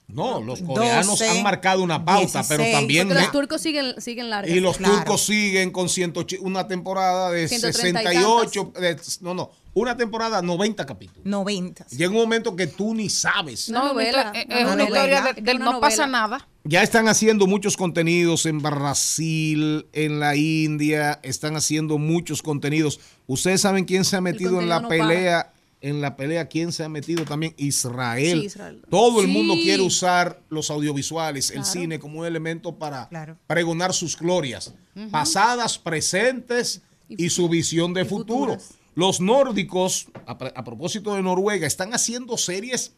No, los coreanos 12, han marcado una pauta, pero 16. también... Porque los turcos siguen, siguen largas. Y los turcos siguen con 108 una temporada de 130 y 68, de- no, no, una temporada 90 capítulos. 90. Llega un momento que tú ni sabes. No, novela, es una una novela. historia de- del no novela. pasa nada. Ya están haciendo muchos contenidos en Brasil, en la India, están haciendo muchos contenidos. Ustedes saben quién se ha metido en la no pelea, en la pelea, quién se ha metido también Israel. Sí, Israel. Todo el Sí. mundo quiere usar los audiovisuales, el cine como un elemento para Claro. pregonar sus glorias, pasadas, presentes y, su visión de futuro. Los nórdicos, a, propósito de Noruega, están haciendo series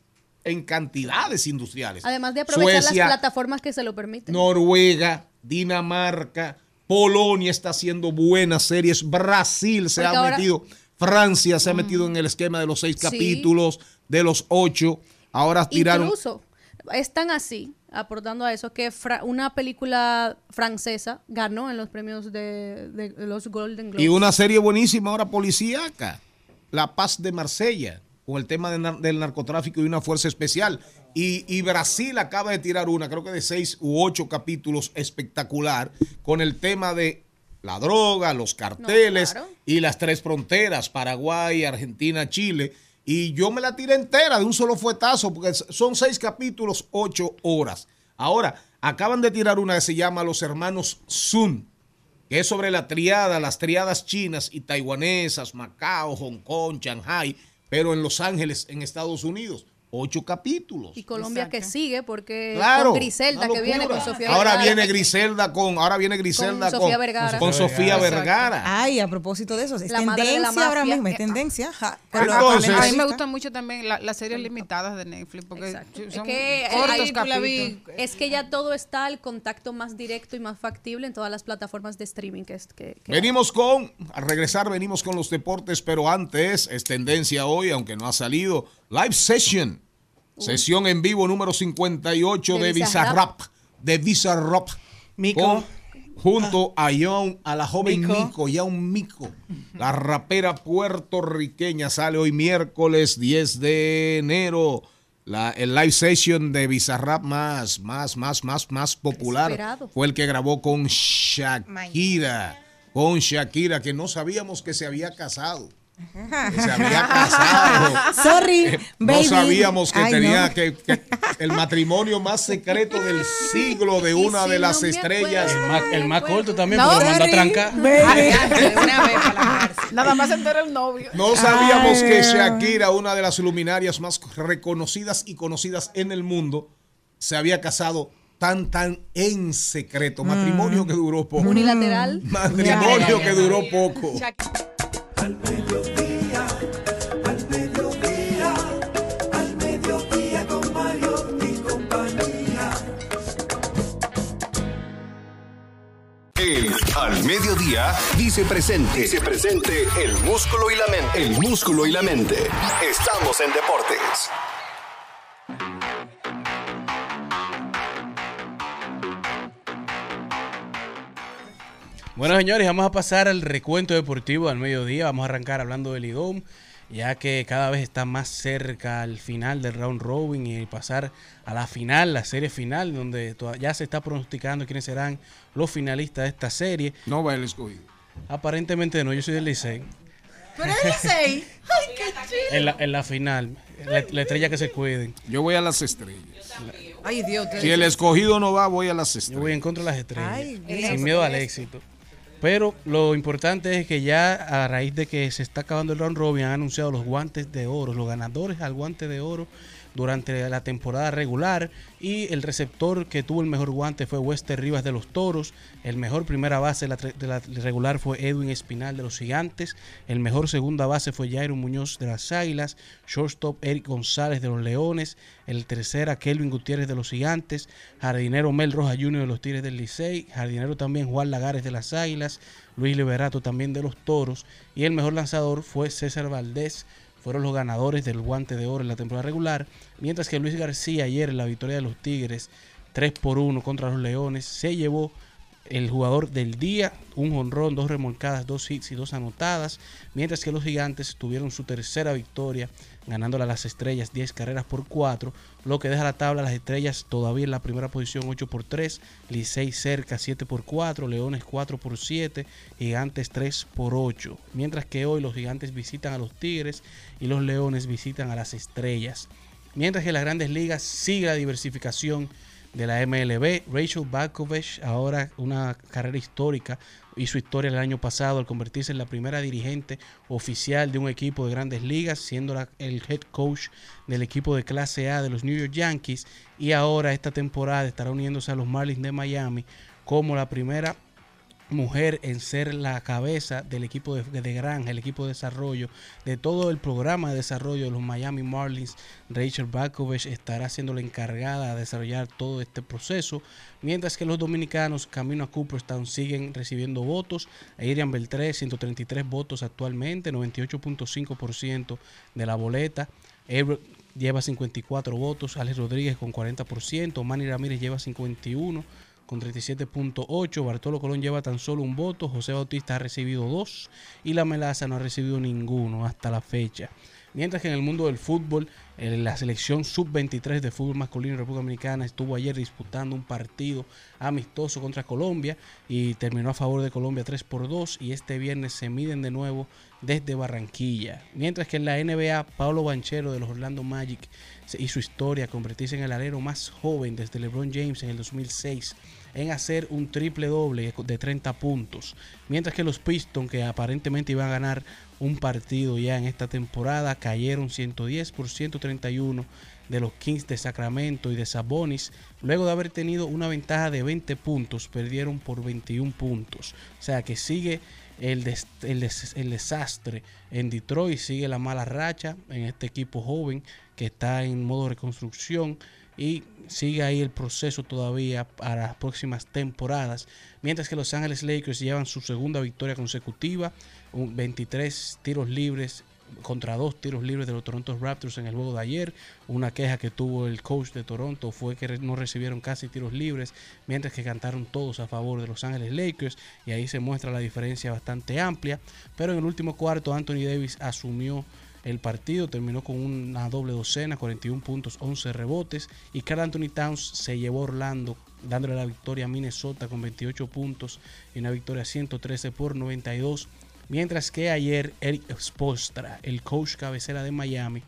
en cantidades industriales. Además de aprovechar Suecia, las plataformas que se lo permiten. Noruega, Dinamarca, Polonia está haciendo buenas series, Brasil se Porque ha ahora- metido, Francia se ha metido en el esquema de los seis Sí. capítulos, de los ocho. Ahora tiraron. Incluso es tan así, aportando a eso, que una película francesa ganó en los premios de, de los Golden Globes. Y una serie buenísima ahora policíaca, La Paz de Marsella, con el tema de del narcotráfico y una fuerza especial. Y, y Brasil acaba de tirar una, creo que de seis u ocho capítulos espectacular, con el tema de la droga, los carteles claro. y las tres fronteras, Paraguay, Argentina, Chile. Y yo me la tiré entera de un solo fuetazo, porque son seis capítulos, ocho horas. Ahora, acaban de tirar una que se llama Los Hermanos Sun, que es sobre la triada, las triadas chinas y taiwanesas, Macao, Hong Kong, Shanghai, pero en Los Ángeles, en Estados Unidos. Ocho capítulos. Y Colombia que sigue, porque Claro, con Griselda que viene con. Sofía Ahora Vergara. viene Griselda con, ahora viene Griselda Con con, Sofía Vergara. con Sofía Exacto. Vergara. Ay, a propósito de eso, es La tendencia ahora mismo, es tendencia. ja, entonces- A mí me gustan mucho también la- las series limitadas de Netflix porque Es son que, cortos capítulos. es que ya todo está al contacto más directo y más factible en todas las plataformas de streaming que, es- que, que Venimos con, al regresar venimos con los deportes, pero antes es tendencia hoy, aunque no ha salido, live session, sesión en vivo número 58 de, De Bizarrap, de Bizarrap. Mico. Con junto a Young, a la joven Mico. Mico, ya un Mico. La rapera puertorriqueña sale hoy miércoles 10 de enero. La, el live session de Bizarrap más, más, más, más, más popular Esperado. fue el que grabó con Shakira. Con Shakira, que no sabíamos que se había casado. Que se había (laughs) casado. Sorry, Eh, baby. No sabíamos que Ay, tenía no. que, que el matrimonio más secreto del siglo de una de las estrellas. El más, el más corto también, No, porque lo mandó a trancar. Nada más entrar el novio. No sabíamos que. Shakira, una de las luminarias más reconocidas y conocidas en el mundo, se había casado tan, tan en secreto. Matrimonio que duró poco. Unilateral. Matrimonio que duró poco. Al mediodía, al mediodía, al mediodía con Mario y compañía. El Al Mediodía dice presente. Dice presente el músculo y la mente. El músculo y la mente. Estamos en deportes. Bueno, señores, vamos a pasar al recuento deportivo al mediodía. Vamos a arrancar hablando del IDOM, ya que cada vez está más cerca al final del round robin y pasar a la final, la serie final, donde ya se está pronosticando quiénes serán los finalistas de esta serie. No va el escogido. Aparentemente no, yo soy del Licey. Pero el Licey. (laughs) Ay, qué chido. En la, en la final, la, la estrella que se cuiden. Yo voy a las estrellas. Ay, Dios. Si el escogido no va, voy a las Yo estrellas. voy en contra de las estrellas. Ay, sin miedo al éxito. Pero lo importante es que ya a raíz de que se está acabando el round robin han anunciado los guantes de oro, los ganadores al guante de oro durante la temporada regular y el receptor que tuvo el mejor guante fue Wester Rivas de los Toros, el mejor primera base de la, regular fue Edwin Espinal de los Gigantes, el mejor segunda base fue Jairo Muñoz de las Águilas, shortstop Eric González de los Leones, el tercera Kelvin Gutiérrez de los Gigantes, jardinero Mel Rojas Jr. de los Tigres del Licey, jardinero también Juan Lagares de las Águilas, Luis Liberato también de los Toros. Y el mejor lanzador fue César Valdés fueron los ganadores del guante de oro en la temporada regular, mientras que Luis García ayer en la victoria de los Tigres 3 por 1 contra los Leones se llevó el jugador del día, un jonrón, dos remolcadas, dos hits y dos anotadas, mientras que los gigantes tuvieron su tercera victoria, ganándole a las estrellas 10 carreras por 4, lo que deja la tabla a las estrellas todavía en la primera posición 8 por 3, Licey cerca 7 por 4, Leones 4 por 7, Gigantes 3 por 8, mientras que hoy los gigantes visitan a los Tigres y los Leones visitan a las estrellas. Mientras que en las grandes ligas sigue la diversificación de la MLB. Rachel Balkovich, ahora una carrera histórica, hizo historia el año pasado al convertirse en la primera dirigente oficial de un equipo de grandes ligas, siendo la- el head coach del equipo de clase A de los New York Yankees. Y ahora esta temporada estará uniéndose a los Marlins de Miami como la primera mujer en ser la cabeza del equipo de, granja, el equipo de desarrollo, de todo el programa de desarrollo de los Miami Marlins. Rachel Balkovich estará siendo la encargada de desarrollar todo este proceso, mientras que los dominicanos camino a Cooperstown siguen recibiendo votos. Adrian Beltré, 133 votos actualmente, 98.5% de la boleta. Everett lleva 54 votos, Alex Rodríguez con 40%, Manny Ramírez lleva 51 con 37.8. Bartolo Colón lleva tan solo un voto. José Bautista ha recibido dos. Y la Melaza no ha recibido ninguno hasta la fecha. Mientras que en el mundo del fútbol, la selección sub-23 de fútbol masculino de República Dominicana estuvo ayer disputando un partido amistoso contra Colombia y terminó a favor de Colombia 3 por 2 y este viernes se miden de nuevo desde Barranquilla. Mientras que en la NBA, Pablo Banchero de los Orlando Magic hizo historia convertirse en el alero más joven desde LeBron James en el 2006 en hacer un triple doble de 30 puntos. Mientras que los Pistons, que aparentemente iban a ganar un partido ya en esta temporada, cayeron 110 por 131 de los Kings de Sacramento y de Sabonis. Luego de haber tenido una ventaja de 20 puntos, perdieron por 21 puntos. O sea que sigue el, el des- el desastre en Detroit, sigue la mala racha en este equipo joven que está en modo reconstrucción y sigue ahí el proceso todavía para las próximas temporadas. Mientras que Los Ángeles Lakers llevan su segunda victoria consecutiva, un 23 tiros libres contra dos tiros libres de los Toronto Raptors en el juego de ayer. Una queja que tuvo el coach de Toronto fue que no recibieron casi tiros libres, mientras que cantaron todos a favor de Los Ángeles Lakers y ahí se muestra la diferencia bastante amplia. Pero en el último cuarto Anthony Davis asumió el partido, terminó con una doble docena, 41 puntos, 11 rebotes y Carl Anthony Towns se llevó Orlando dándole la victoria a Minnesota con 28 puntos y una victoria 113 por 92. Mientras que ayer Eric Spoelstra, el coach cabecera de Miami,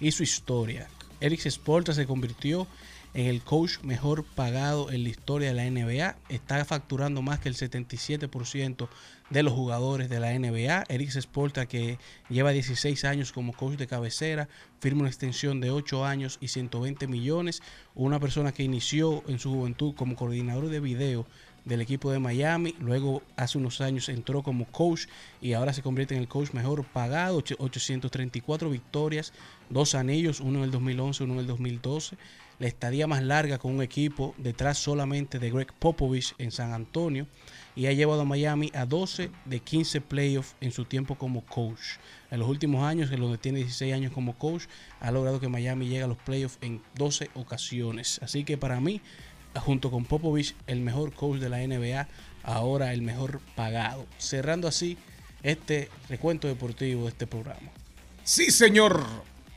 hizo historia. Eric Spoelstra se convirtió en el coach mejor pagado en la historia de la NBA. Está facturando más que el 77% de los jugadores de la NBA. Eric Spoelstra, que lleva 16 años como coach de cabecera, firma una extensión de 8 años y 120 millones. Una persona que inició en su juventud como coordinador de video del equipo de Miami. Luego, hace unos años, entró como coach y ahora se convierte en el coach mejor pagado. ocho- 834 victorias, dos anillos, uno en el 2011, uno en el 2012. La estadía más larga con un equipo detrás solamente de Greg Popovich en San Antonio. Y ha llevado a Miami a 12 de 15 playoffs en su tiempo como coach. En los últimos años, en donde tiene 16 años como coach, ha logrado que Miami llegue a los playoffs en 12 ocasiones. Así que para mí, junto con Popovich, el mejor coach de la NBA, ahora el mejor pagado. Cerrando así este recuento deportivo de este programa. Sí, señor.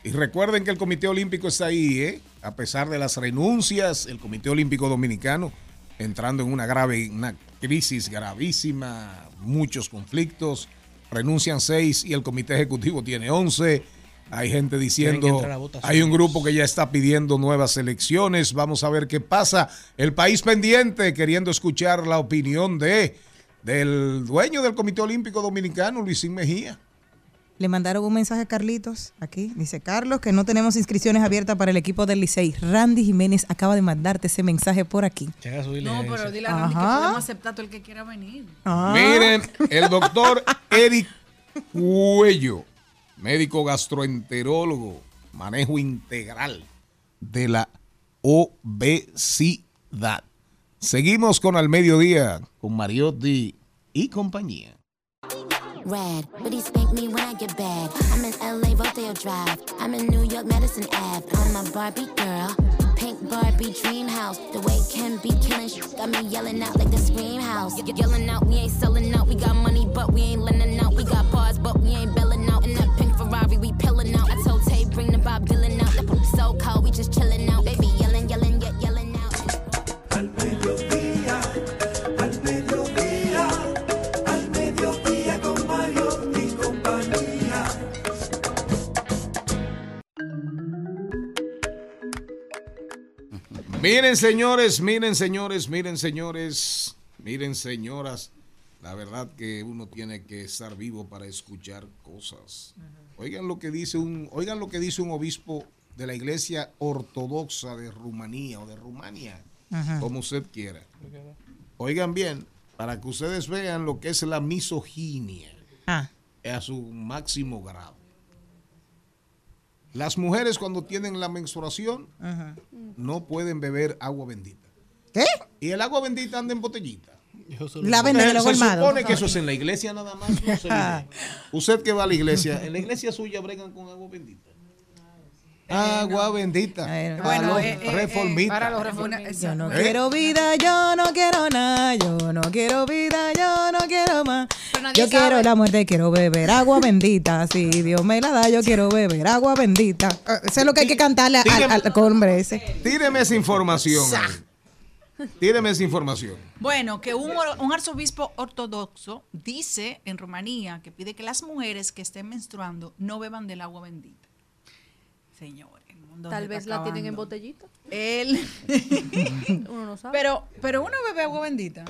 Y recuerden que el Comité Olímpico está ahí, ¿eh? A pesar de las renuncias, el Comité Olímpico Dominicano entrando en una grave, una crisis gravísima, muchos conflictos. Renuncian seis y el Comité Ejecutivo tiene once. Hay gente diciendo, hay un grupo que ya está pidiendo nuevas elecciones. Vamos a ver qué pasa. El país pendiente, queriendo escuchar la opinión de del dueño del Comité Olímpico Dominicano, Luisín Mejía. Le mandaron un mensaje a Carlitos aquí. Dice Carlos que no tenemos inscripciones abiertas para el equipo del Licey. Randy Jiménez acaba de mandarte ese mensaje por aquí. No, pero dile a Randy que podemos aceptar todo el que quiera venir. Ah. Miren, el (laughs) doctor Eric Cuello, médico gastroenterólogo, manejo integral de la obesidad. Seguimos con Al Mediodía, con Mariotti y compañía. Red, but he spank me when I get bad. I'm in LA, Rodeo Drive. I'm in New York, Madison Ave. I'm a Barbie girl. Pink Barbie dream house. The way Ken be killing got me yelling out like the scream house. Ye- yelling out, we ain't selling out. We got money, but we ain't lending out. We got bars, but we ain't belling out. In that pink Ferrari, we pillin' out. I told Tay, bring the Bob Dylan out. The so cold, we just chillin' out. Miren, señores, miren, señores, miren, señores, miren, señoras. La verdad que uno tiene que estar vivo para escuchar cosas. Oigan lo que dice un, oigan lo que dice un obispo de la iglesia ortodoxa de Rumanía o de Rumania, Ajá. como usted quiera. Oigan bien, para que ustedes vean lo que es la misoginia Ah. a su máximo grado. Las mujeres cuando tienen la menstruación Ajá. no pueden beber agua bendita. ¿Qué? Y el agua bendita anda en botellita. La venden en los Se colmados. supone que eso es en la iglesia nada más. no se (laughs) ve. Usted que va a la iglesia, en la iglesia suya bregan con agua bendita. Agua bendita. Bueno, Para los eh, eh, reformistas. para los reformistas. Yo no ¿Eh? quiero vida, yo no quiero nada, yo no quiero vida, yo no quiero más. Yo quiero la muerte, quiero beber agua bendita. Si Dios me la da, yo quiero beber agua bendita. Ah, Eso es lo que hay que cantarle al, al, al hombre ese. Tíreme esa información. Tíreme esa información. Bueno, que un arzobispo ortodoxo dice en Rumanía que pide que las mujeres que estén menstruando no beban del agua bendita. Señores, el mundo Tal se vez está la tienen en botellita. Él. (laughs) Uno no sabe. Pero, pero uno bebe agua bendita.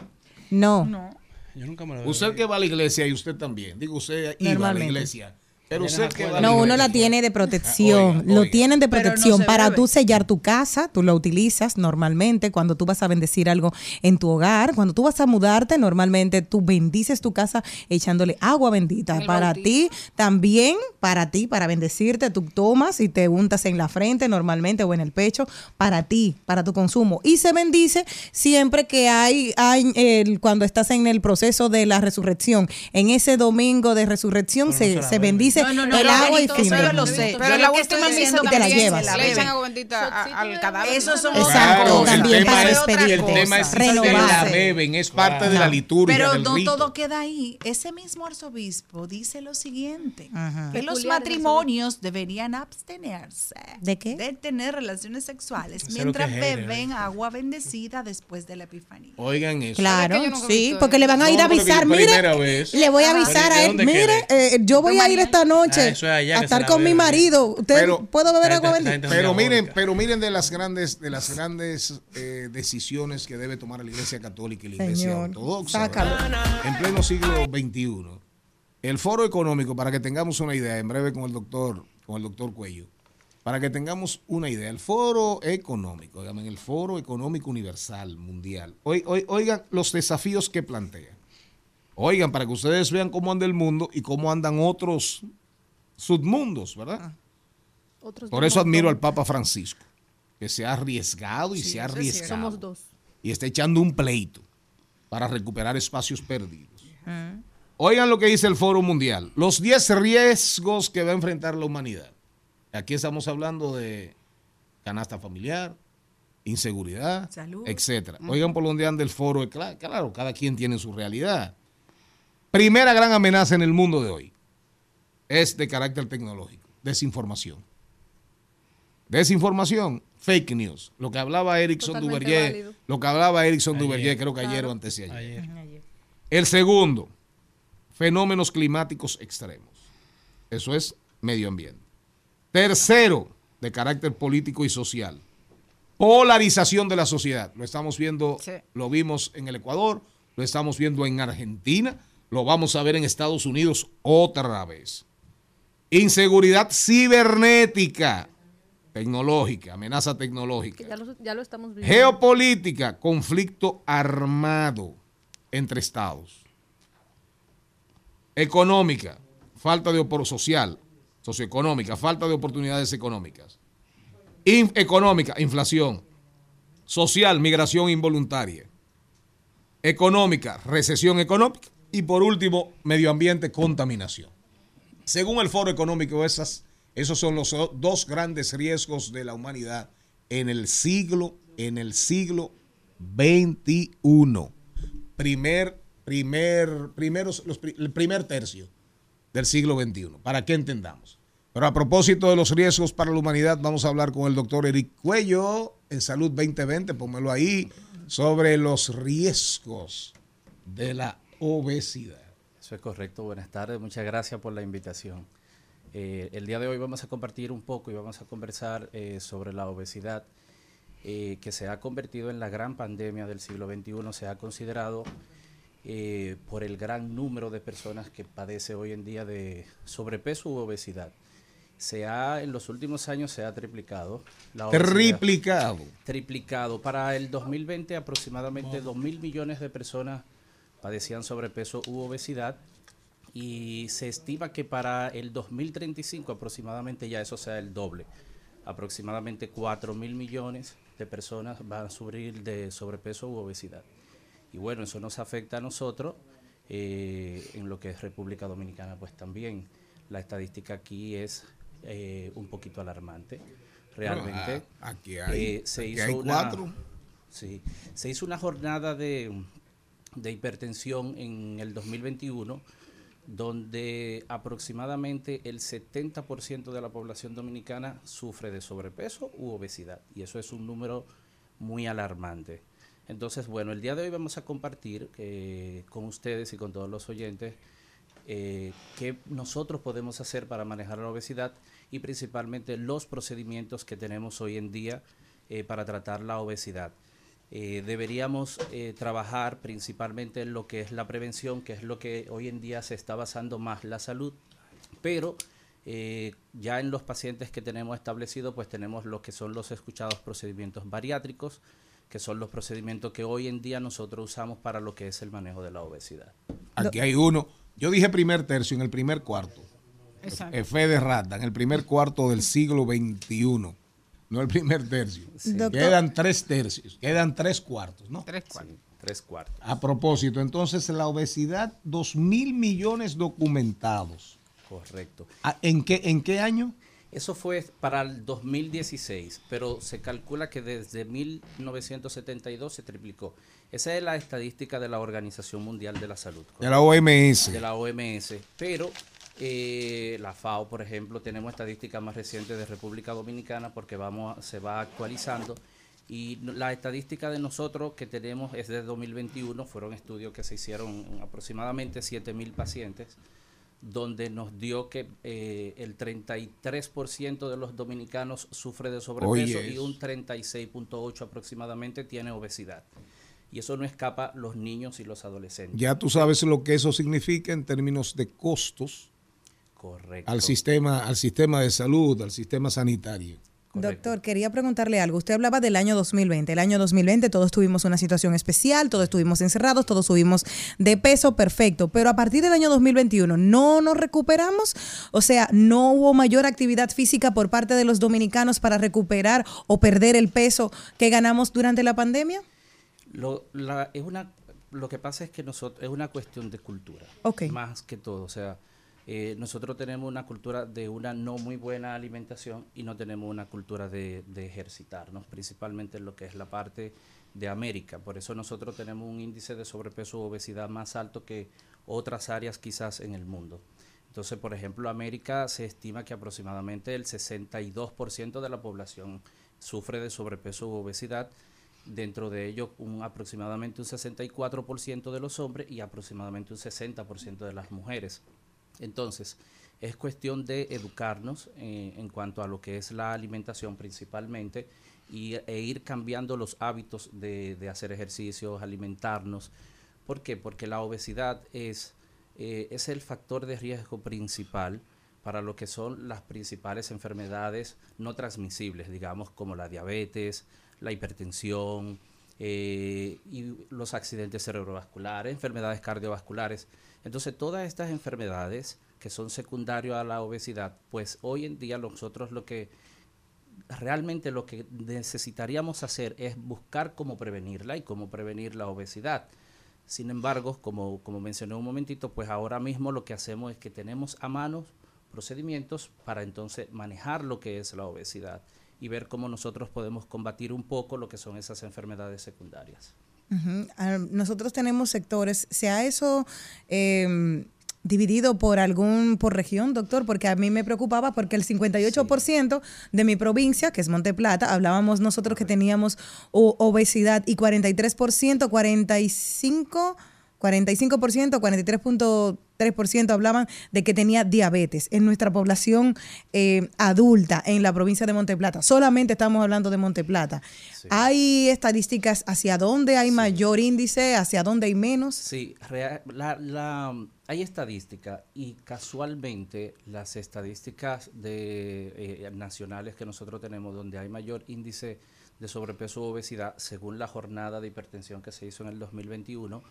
No. No. Yo nunca me la Usted que va a la iglesia y usted también. Digo, usted iba a la iglesia. Pero usted que va a la No, uno la tiene de protección. Oiga, Lo tienen de no protección para bebe. tú sellar tu casa. Tú lo utilizas normalmente cuando tú vas a bendecir algo en tu hogar. Cuando tú vas a mudarte, normalmente tú bendices tu casa echándole agua bendita. Para ti, también para ti, para bendecirte, tú tomas y te untas en la frente normalmente o en el pecho. Para ti, para tu consumo. Y se bendice siempre que hay, hay el- cuando estás en el proceso de la resurrección. En ese domingo de resurrección Pero se, se la bendice dice No, no, no, el no, agua y fin. eso yo del lo sé. Pero que última estoy misa diciendo Y te la llevas. le echan agua bendita a- al cadáver. Esos son Exacto, el también para. El tema es Renovarse. la beben, es parte de la liturgia Pero no todo queda ahí. Ese mismo arzobispo dice lo siguiente, que los matrimonios deberían abstenerse ¿De qué? de tener relaciones sexuales Eso mientras que beben agua bendecida después de la epifanía. Oigan eso. Claro, que sí, porque le van a ir a No, pero avisar, que mire, le voy a avisar ¿De a él, mire, eh, yo voy a ir esta Ah, noche eso es allá a estar con mi marido. ¿Usted Pero- puedo beber agua bendita? Pero miren, pero miren de las grandes, de las grandes eh, decisiones que debe tomar la Iglesia Católica y la Iglesia Señor, Ortodoxa. En pleno siglo XXI. El foro económico, para que tengamos una idea, en breve con el doctor, con el doctor Cuello, para que tengamos una idea, el foro económico, dígame, el foro económico universal mundial. Oi- oi- Oigan los desafíos que plantea. Oigan, para que ustedes vean cómo anda el mundo y cómo andan otros submundos, ¿verdad? Otros Por eso admiro al. Papa Francisco, que se ha arriesgado y Sí, se ha arriesgado. Somos dos. Y está echando un pleito para recuperar espacios perdidos. Oigan lo que dice el Foro Mundial. Los 10 riesgos que va a enfrentar la humanidad. Aquí estamos hablando de canasta familiar, inseguridad, Salud. etcétera. Oigan por donde anda el foro. Cla- Claro, cada quien tiene su realidad. Primera gran amenaza en el mundo de hoy es de carácter tecnológico, desinformación. Desinformación, fake news. Lo que hablaba Erickson Duverger, lo que hablaba Erickson. Duverger, creo que ayer Claro. o antes de ayer. Ayer. El segundo, fenómenos climáticos extremos. Eso es medio ambiente. Tercero, de carácter político y social. Polarización de la sociedad. Lo estamos viendo, Sí. lo vimos en el Ecuador, lo estamos viendo en Argentina, lo vamos a ver en Estados Unidos otra vez. Inseguridad cibernética, tecnológica, amenaza tecnológica. ya lo, ya lo estamos viviendo. Geopolítica, conflicto armado entre estados. Económica, falta de oportunidad social, socioeconómica, falta de oportunidades económicas. In- económica, inflación. Social, migración involuntaria. Económica, recesión económica. Y por último, medio ambiente, contaminación. Según el Foro Económico, esas, esos son los dos grandes riesgos de la humanidad en el siglo, en el siglo XXI. Primer, primer, primeros, los el primer tercio del siglo XXI, para que entendamos. Pero a propósito de los riesgos para la humanidad, vamos a hablar con el doctor Eric Cuello en Salud 2020, pónmelo ahí, sobre los riesgos de la obesidad. Eso es correcto. Buenas tardes. Muchas gracias por la invitación. Eh, el día de hoy vamos a compartir un poco y vamos a conversar eh, sobre la obesidad eh, que se ha convertido en la gran pandemia del siglo XXI. Se ha considerado por el gran número de personas que padece hoy en día de sobrepeso u obesidad. Se ha, en los últimos años se ha triplicado. La obesidad. Triplicado. Triplicado. Para el 2020 aproximadamente 2 mil millones de personas padecían sobrepeso u obesidad y se estima que para el 2035 aproximadamente ya eso sea el doble. Aproximadamente 4 mil millones de personas van a sufrir de sobrepeso u obesidad. Y bueno, eso nos afecta a nosotros eh, en lo que es República Dominicana, pues también la estadística aquí es eh, un poquito alarmante. Realmente. a- aquí hay- eh, se aquí hizo hay una- cuatro. Sí, se hizo una jornada de, de hipertensión en el 2021 donde aproximadamente el 70% de la población dominicana sufre de sobrepeso u obesidad y eso es un número muy alarmante. Entonces, bueno, el día de hoy vamos a compartir eh, con ustedes y con todos los oyentes eh, qué nosotros podemos hacer para manejar la obesidad y principalmente los procedimientos que tenemos hoy en día eh, para tratar la obesidad. Eh, deberíamos eh, trabajar principalmente en lo que es la prevención, que es lo que hoy en día se está basando más la salud, pero eh, ya en los pacientes que tenemos establecidos, pues tenemos lo que son los escuchados procedimientos bariátricos, que son los procedimientos que hoy en día nosotros usamos para lo que es el manejo de la obesidad. Aquí hay uno. Yo dije primer tercio, en el primer cuarto. Exacto. Fe de rata, en el primer cuarto del siglo XXI. No el primer tercio. Quedan tres tercios, quedan tres cuartos, ¿no? Tres cuartos. tres cuartos. A propósito, entonces la obesidad, dos mil millones documentados. Correcto. Ah, ¿En qué, ¿En qué año? Eso fue para el 2016, pero se calcula que desde 1972 se triplicó. Esa es la estadística de la Organización Mundial de la Salud. De la OMS. De la OMS. Pero eh, la FAO, por ejemplo, tenemos estadísticas más recientes de República Dominicana porque vamos, se va actualizando. Y la estadística de nosotros que tenemos es de 2021, fueron estudios que se hicieron en aproximadamente 7.000 pacientes, donde nos dio que eh, el 33% de los dominicanos sufre de sobrepeso y un 36.8 aproximadamente tiene obesidad. Y eso no escapa los niños y los adolescentes. Ya tú sabes lo que eso significa en términos de costos Correcto. al sistema, al sistema de salud, al sistema sanitario. Doctor, quería preguntarle algo. Usted hablaba del año 2020. El año 2020 todos tuvimos una situación especial, todos estuvimos encerrados, todos subimos de peso, perfecto. Pero a partir del año 2021, ¿no nos recuperamos? O sea, ¿no hubo mayor actividad física por parte de los dominicanos para recuperar o perder el peso que ganamos durante la pandemia? Lo, la- es una, lo que pasa es que nosotros es una cuestión de cultura, Ok. más que todo. O sea, eh, nosotros tenemos una cultura de una no muy buena alimentación y no tenemos una cultura de, de ejercitarnos, principalmente en lo que es la parte de América. Por eso nosotros tenemos un índice de sobrepeso o obesidad más alto que otras áreas quizás en el mundo. Entonces, por ejemplo, América se estima que aproximadamente el 62% de la población sufre de sobrepeso u obesidad, dentro de ello un, aproximadamente un 64% de los hombres y aproximadamente un 60% de las mujeres. Entonces, es cuestión de educarnos eh, en cuanto a lo que es la alimentación principalmente y, e ir cambiando los hábitos de, hacer ejercicios, alimentarnos. ¿Por qué? Porque la obesidad es, eh, es el factor de riesgo principal para lo que son las principales enfermedades no transmisibles, digamos, como la diabetes, la hipertensión eh, y los accidentes cerebrovasculares, enfermedades cardiovasculares. Entonces, todas estas enfermedades que son secundarias a la obesidad, pues hoy en día nosotros lo que realmente lo que necesitaríamos hacer es buscar cómo prevenirla y cómo prevenir la obesidad. Sin embargo, como, como mencioné un momentito, pues ahora mismo lo que hacemos es que tenemos a mano procedimientos para entonces manejar lo que es la obesidad y ver cómo nosotros podemos combatir un poco lo que son esas enfermedades secundarias. Ah, Nosotros tenemos sectores, ¿se ha eso eh, dividido por algún, por región, doctor? Porque a mí me preocupaba porque el 58% de mi provincia, que es Monteplata, hablábamos nosotros que teníamos obesidad y 43%, 45%, 45%, 43.3% hablaban de que tenía diabetes en nuestra población eh, adulta en la provincia de Monteplata. Solamente estamos hablando de Monteplata. ¿Hay estadísticas hacia dónde hay mayor índice, hacia dónde hay menos? Sí, rea- la, la- hay estadística y casualmente las estadísticas de, eh, nacionales que nosotros tenemos donde hay mayor índice de sobrepeso u obesidad, según la jornada de hipertensión que se hizo en el 2021,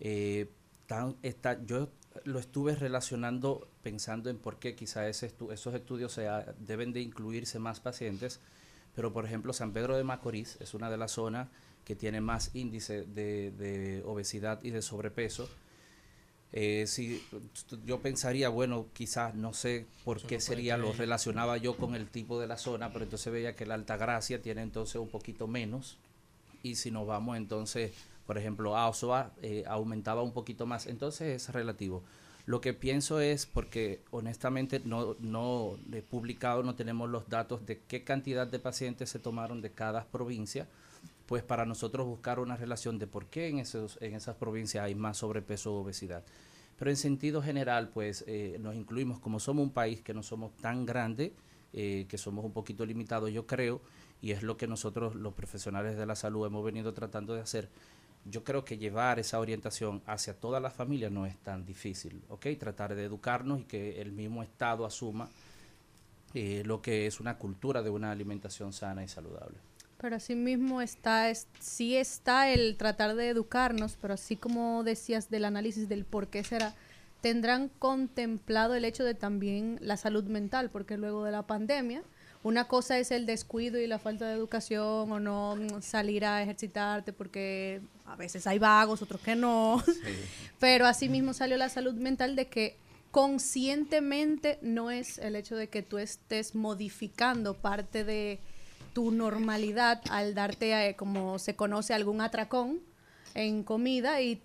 eh, tan- está, yo lo estuve relacionando pensando en por qué quizá ese estu- esos estudios deben de incluirse más pacientes, pero por ejemplo San Pedro de Macorís es una de las zonas que tiene más índice de, de obesidad y de sobrepeso. Eh, si yo pensaría, bueno, quizás no sé por qué sería, lo relacionaba yo con el tipo de la zona, pero entonces veía que la Altagracia tiene entonces un poquito menos. Y si nos vamos entonces, por ejemplo, a Ozoa, eh, aumentaba un poquito más. Entonces es relativo. Lo que pienso es, porque honestamente no, no publicado, no tenemos los datos de qué cantidad de pacientes se tomaron de cada provincia, pues para nosotros buscar una relación de por qué en, esos, en esas provincias hay más sobrepeso o obesidad. Pero en sentido general, pues eh, nos incluimos, como somos un país que no somos tan grande, eh, que somos un poquito limitados, yo creo, y es lo que nosotros los profesionales de la salud hemos venido tratando de hacer. Yo creo que llevar esa orientación hacia toda la familia no es tan difícil, ¿ok? Tratar de educarnos y que el mismo Estado asuma eh, lo que es una cultura de una alimentación sana y saludable. Pero así mismo está, es, sí está el tratar de educarnos, pero así como decías del análisis del por qué será, tendrán contemplado el hecho de también la salud mental, porque luego de la pandemia, una cosa es el descuido y la falta de educación o no mm, salir a ejercitarte porque a veces hay vagos, otros que no. (laughs) Pero así mismo salió la salud mental de que conscientemente no es el hecho de que tú estés modificando parte de tu normalidad al darte, eh, como se conoce, algún atracón en comida y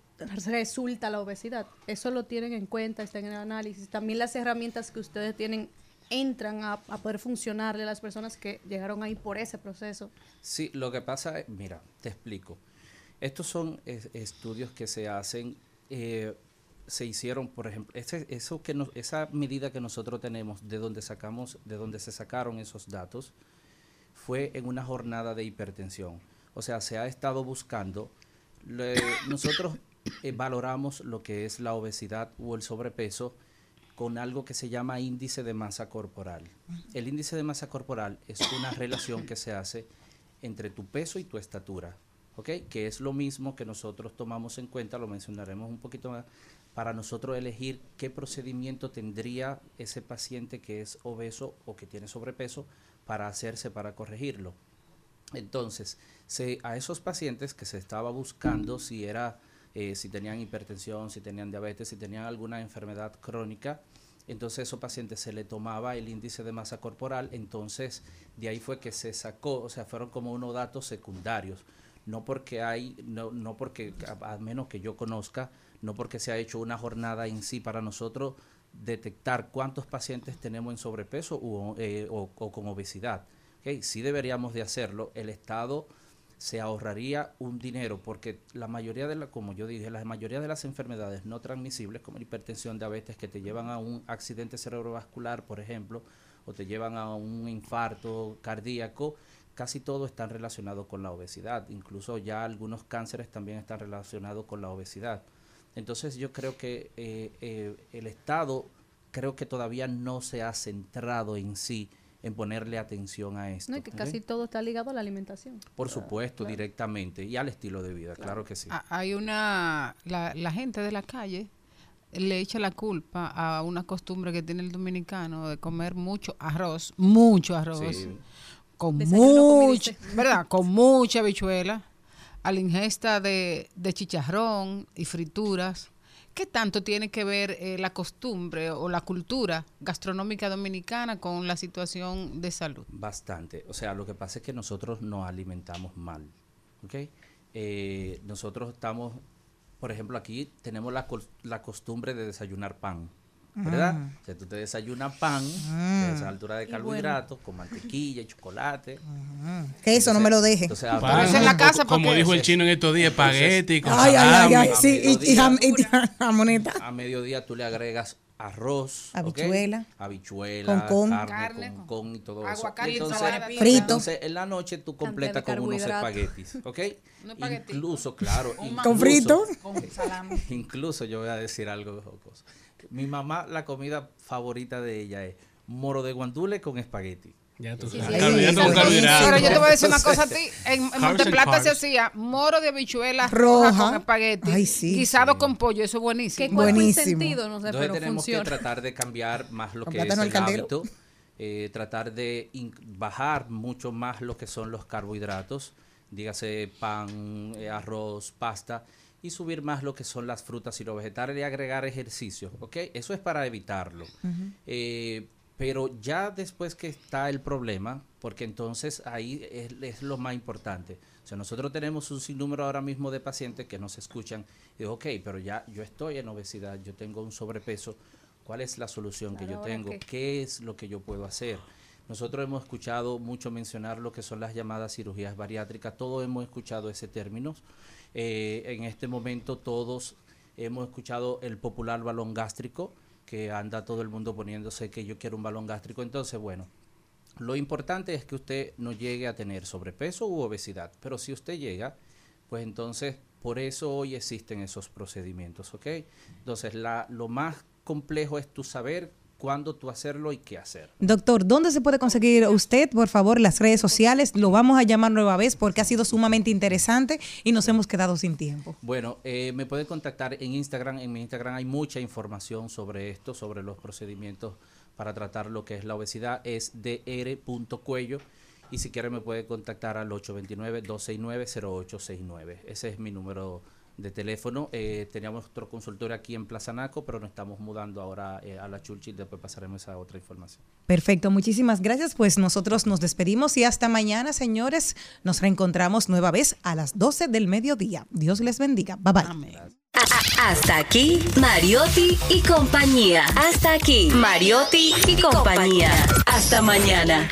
resulta la obesidad. Eso lo tienen en cuenta, está en el análisis. También las herramientas que ustedes tienen entran a, poder funcionarle a las personas que llegaron ahí por ese proceso. Sí, lo que pasa es, mira, te explico. Estos son es- estudios que se hacen, eh, se hicieron, por ejemplo, ese- eso que nos- esa medida que nosotros tenemos, de donde sacamos, de donde se sacaron esos datos, fue en una jornada de hipertensión. O sea, se ha estado buscando. nosotros eh, valoramos lo que es la obesidad o el sobrepeso con algo que se llama índice de masa corporal. El índice de masa corporal es una relación que se hace entre tu peso y tu estatura, ¿ok? Que es lo mismo que nosotros tomamos en cuenta, lo mencionaremos un poquito más, para nosotros elegir qué procedimiento tendría ese paciente que es obeso o que tiene sobrepeso para hacerse para corregirlo. Entonces, a esos pacientes que se estaba buscando si era eh, si tenían hipertensión, si tenían diabetes, si tenían alguna enfermedad crónica, entonces a esos pacientes se le tomaba el índice de masa corporal, entonces de ahí fue que se sacó, o sea, fueron como unos datos secundarios, no porque hay, no, no porque, a, menos que yo conozca, no porque se ha hecho una jornada en sí para nosotros detectar cuántos pacientes tenemos en sobrepeso eh, o, o con obesidad. Ok, Sí deberíamos de hacerlo. El Estado se ahorraría un dinero porque la mayoría de la, como yo dije, la mayoría de las enfermedades no transmisibles como la hipertensión, diabetes, que te llevan a un accidente cerebrovascular, por ejemplo, o te llevan a un infarto cardíaco, casi todo están relacionado con la obesidad. Incluso ya algunos cánceres también están relacionados con la obesidad. Entonces yo creo que eh, eh, el Estado creo que todavía no se ha centrado en sí en ponerle atención a esto. No, que casi todo está ligado a la alimentación. Por supuesto, directamente, y al estilo de vida, claro que sí. Ah, Hay una, la, la gente de la calle le echa la culpa a una costumbre que tiene el dominicano de comer mucho arroz, mucho arroz, Sí. con mucha, ¿verdad? Con mucha habichuela, a la ingesta de, de chicharrón y frituras. ¿Qué tanto tiene que ver eh, la costumbre o la cultura gastronómica dominicana con la situación de salud? Bastante. O sea, lo que pasa es que nosotros nos alimentamos mal. Eh, nosotros estamos, por ejemplo, aquí tenemos la costumbre de desayunar pan. ¿Verdad? Mm. O sea, tú te desayunas pan, Mm. de esa altura de bueno. carbohidratos, con mantequilla y chocolate. Que eso no me lo deje. Entonces, Pan, en la casa, como dijo el chino en estos días, espagueti con Ay, ay, ay, sí, y, jamoneta. A mediodía tú le agregas arroz. Habichuela. habichuela, Con con. carne, Carne, con con y todo eso. aguacate, entonces, ensalada, Frito. entonces en la noche tú completas con unos espaguetis, ¿ok? (laughs) Incluso, claro, Un incluso- Con frito. Con salami. (laughs) Incluso yo voy a decir algo jocoso. Mi mamá, la comida favorita de ella es moro de guandule con espagueti. Ya tú Sí, sabes. sí, Carbohidratos sí, con sí, carbohidratos. Pero yo te voy a decir una (laughs) cosa a ti. En, en Monteplata se hacía moro de habichuelas Roja. rojas con espagueti, Ay, sí. guisado con pollo, eso es buenísimo. y Buenísimo. sentido, no sé, Entonces pero tenemos funciona. que tratar de cambiar más lo que es el hábito, eh, tratar de bajar mucho más lo que son los carbohidratos, dígase pan, eh, arroz, pasta, y subir más lo que son las frutas y los vegetales y agregar ejercicio, ¿ok? Eso es para evitarlo. Eh, pero ya después que está el problema, porque entonces ahí es, es lo más importante. O sea, nosotros tenemos un sinnúmero ahora mismo de pacientes que nos escuchan y digo, ok, pero ya yo estoy en obesidad, yo tengo un sobrepeso, ¿cuál es la solución que yo ¿ahora tengo? qué? ¿Qué es lo que yo puedo hacer? Nosotros hemos escuchado mucho mencionar lo que son las llamadas cirugías bariátricas, todos hemos escuchado ese término. Eh, en este momento todos hemos escuchado el popular balón gástrico, que anda todo el mundo poniéndose que yo quiero un balón gástrico. Entonces, bueno, lo importante es que usted no llegue a tener sobrepeso u obesidad, pero si usted llega, pues entonces por eso hoy existen esos procedimientos, ¿ok? Entonces, la, lo más complejo es tu saber cuándo tú hacerlo y qué hacer. Doctor, ¿dónde se puede conseguir usted? Por favor, las redes sociales. Lo vamos a llamar nueva vez porque ha sido sumamente interesante y nos hemos quedado sin tiempo. Bueno, eh, me pueden contactar en Instagram. En mi Instagram hay mucha información sobre esto, sobre los procedimientos para tratar lo que es la obesidad. Es dr.cuello. Y si quieren me puede contactar al 829-269-0869. Ese es mi número de teléfono. Eh, teníamos otro consultorio aquí en Plaza Naco, pero nos estamos mudando ahora eh, a la Churchill. Después pasaremos a otra información. Perfecto, muchísimas gracias. Pues nosotros nos despedimos y hasta mañana, señores. Nos reencontramos nueva vez a las 12 del mediodía. Dios les bendiga. Bye bye. Hasta aquí, Mariotti y compañía. Hasta aquí, Mariotti y compañía. Hasta mañana.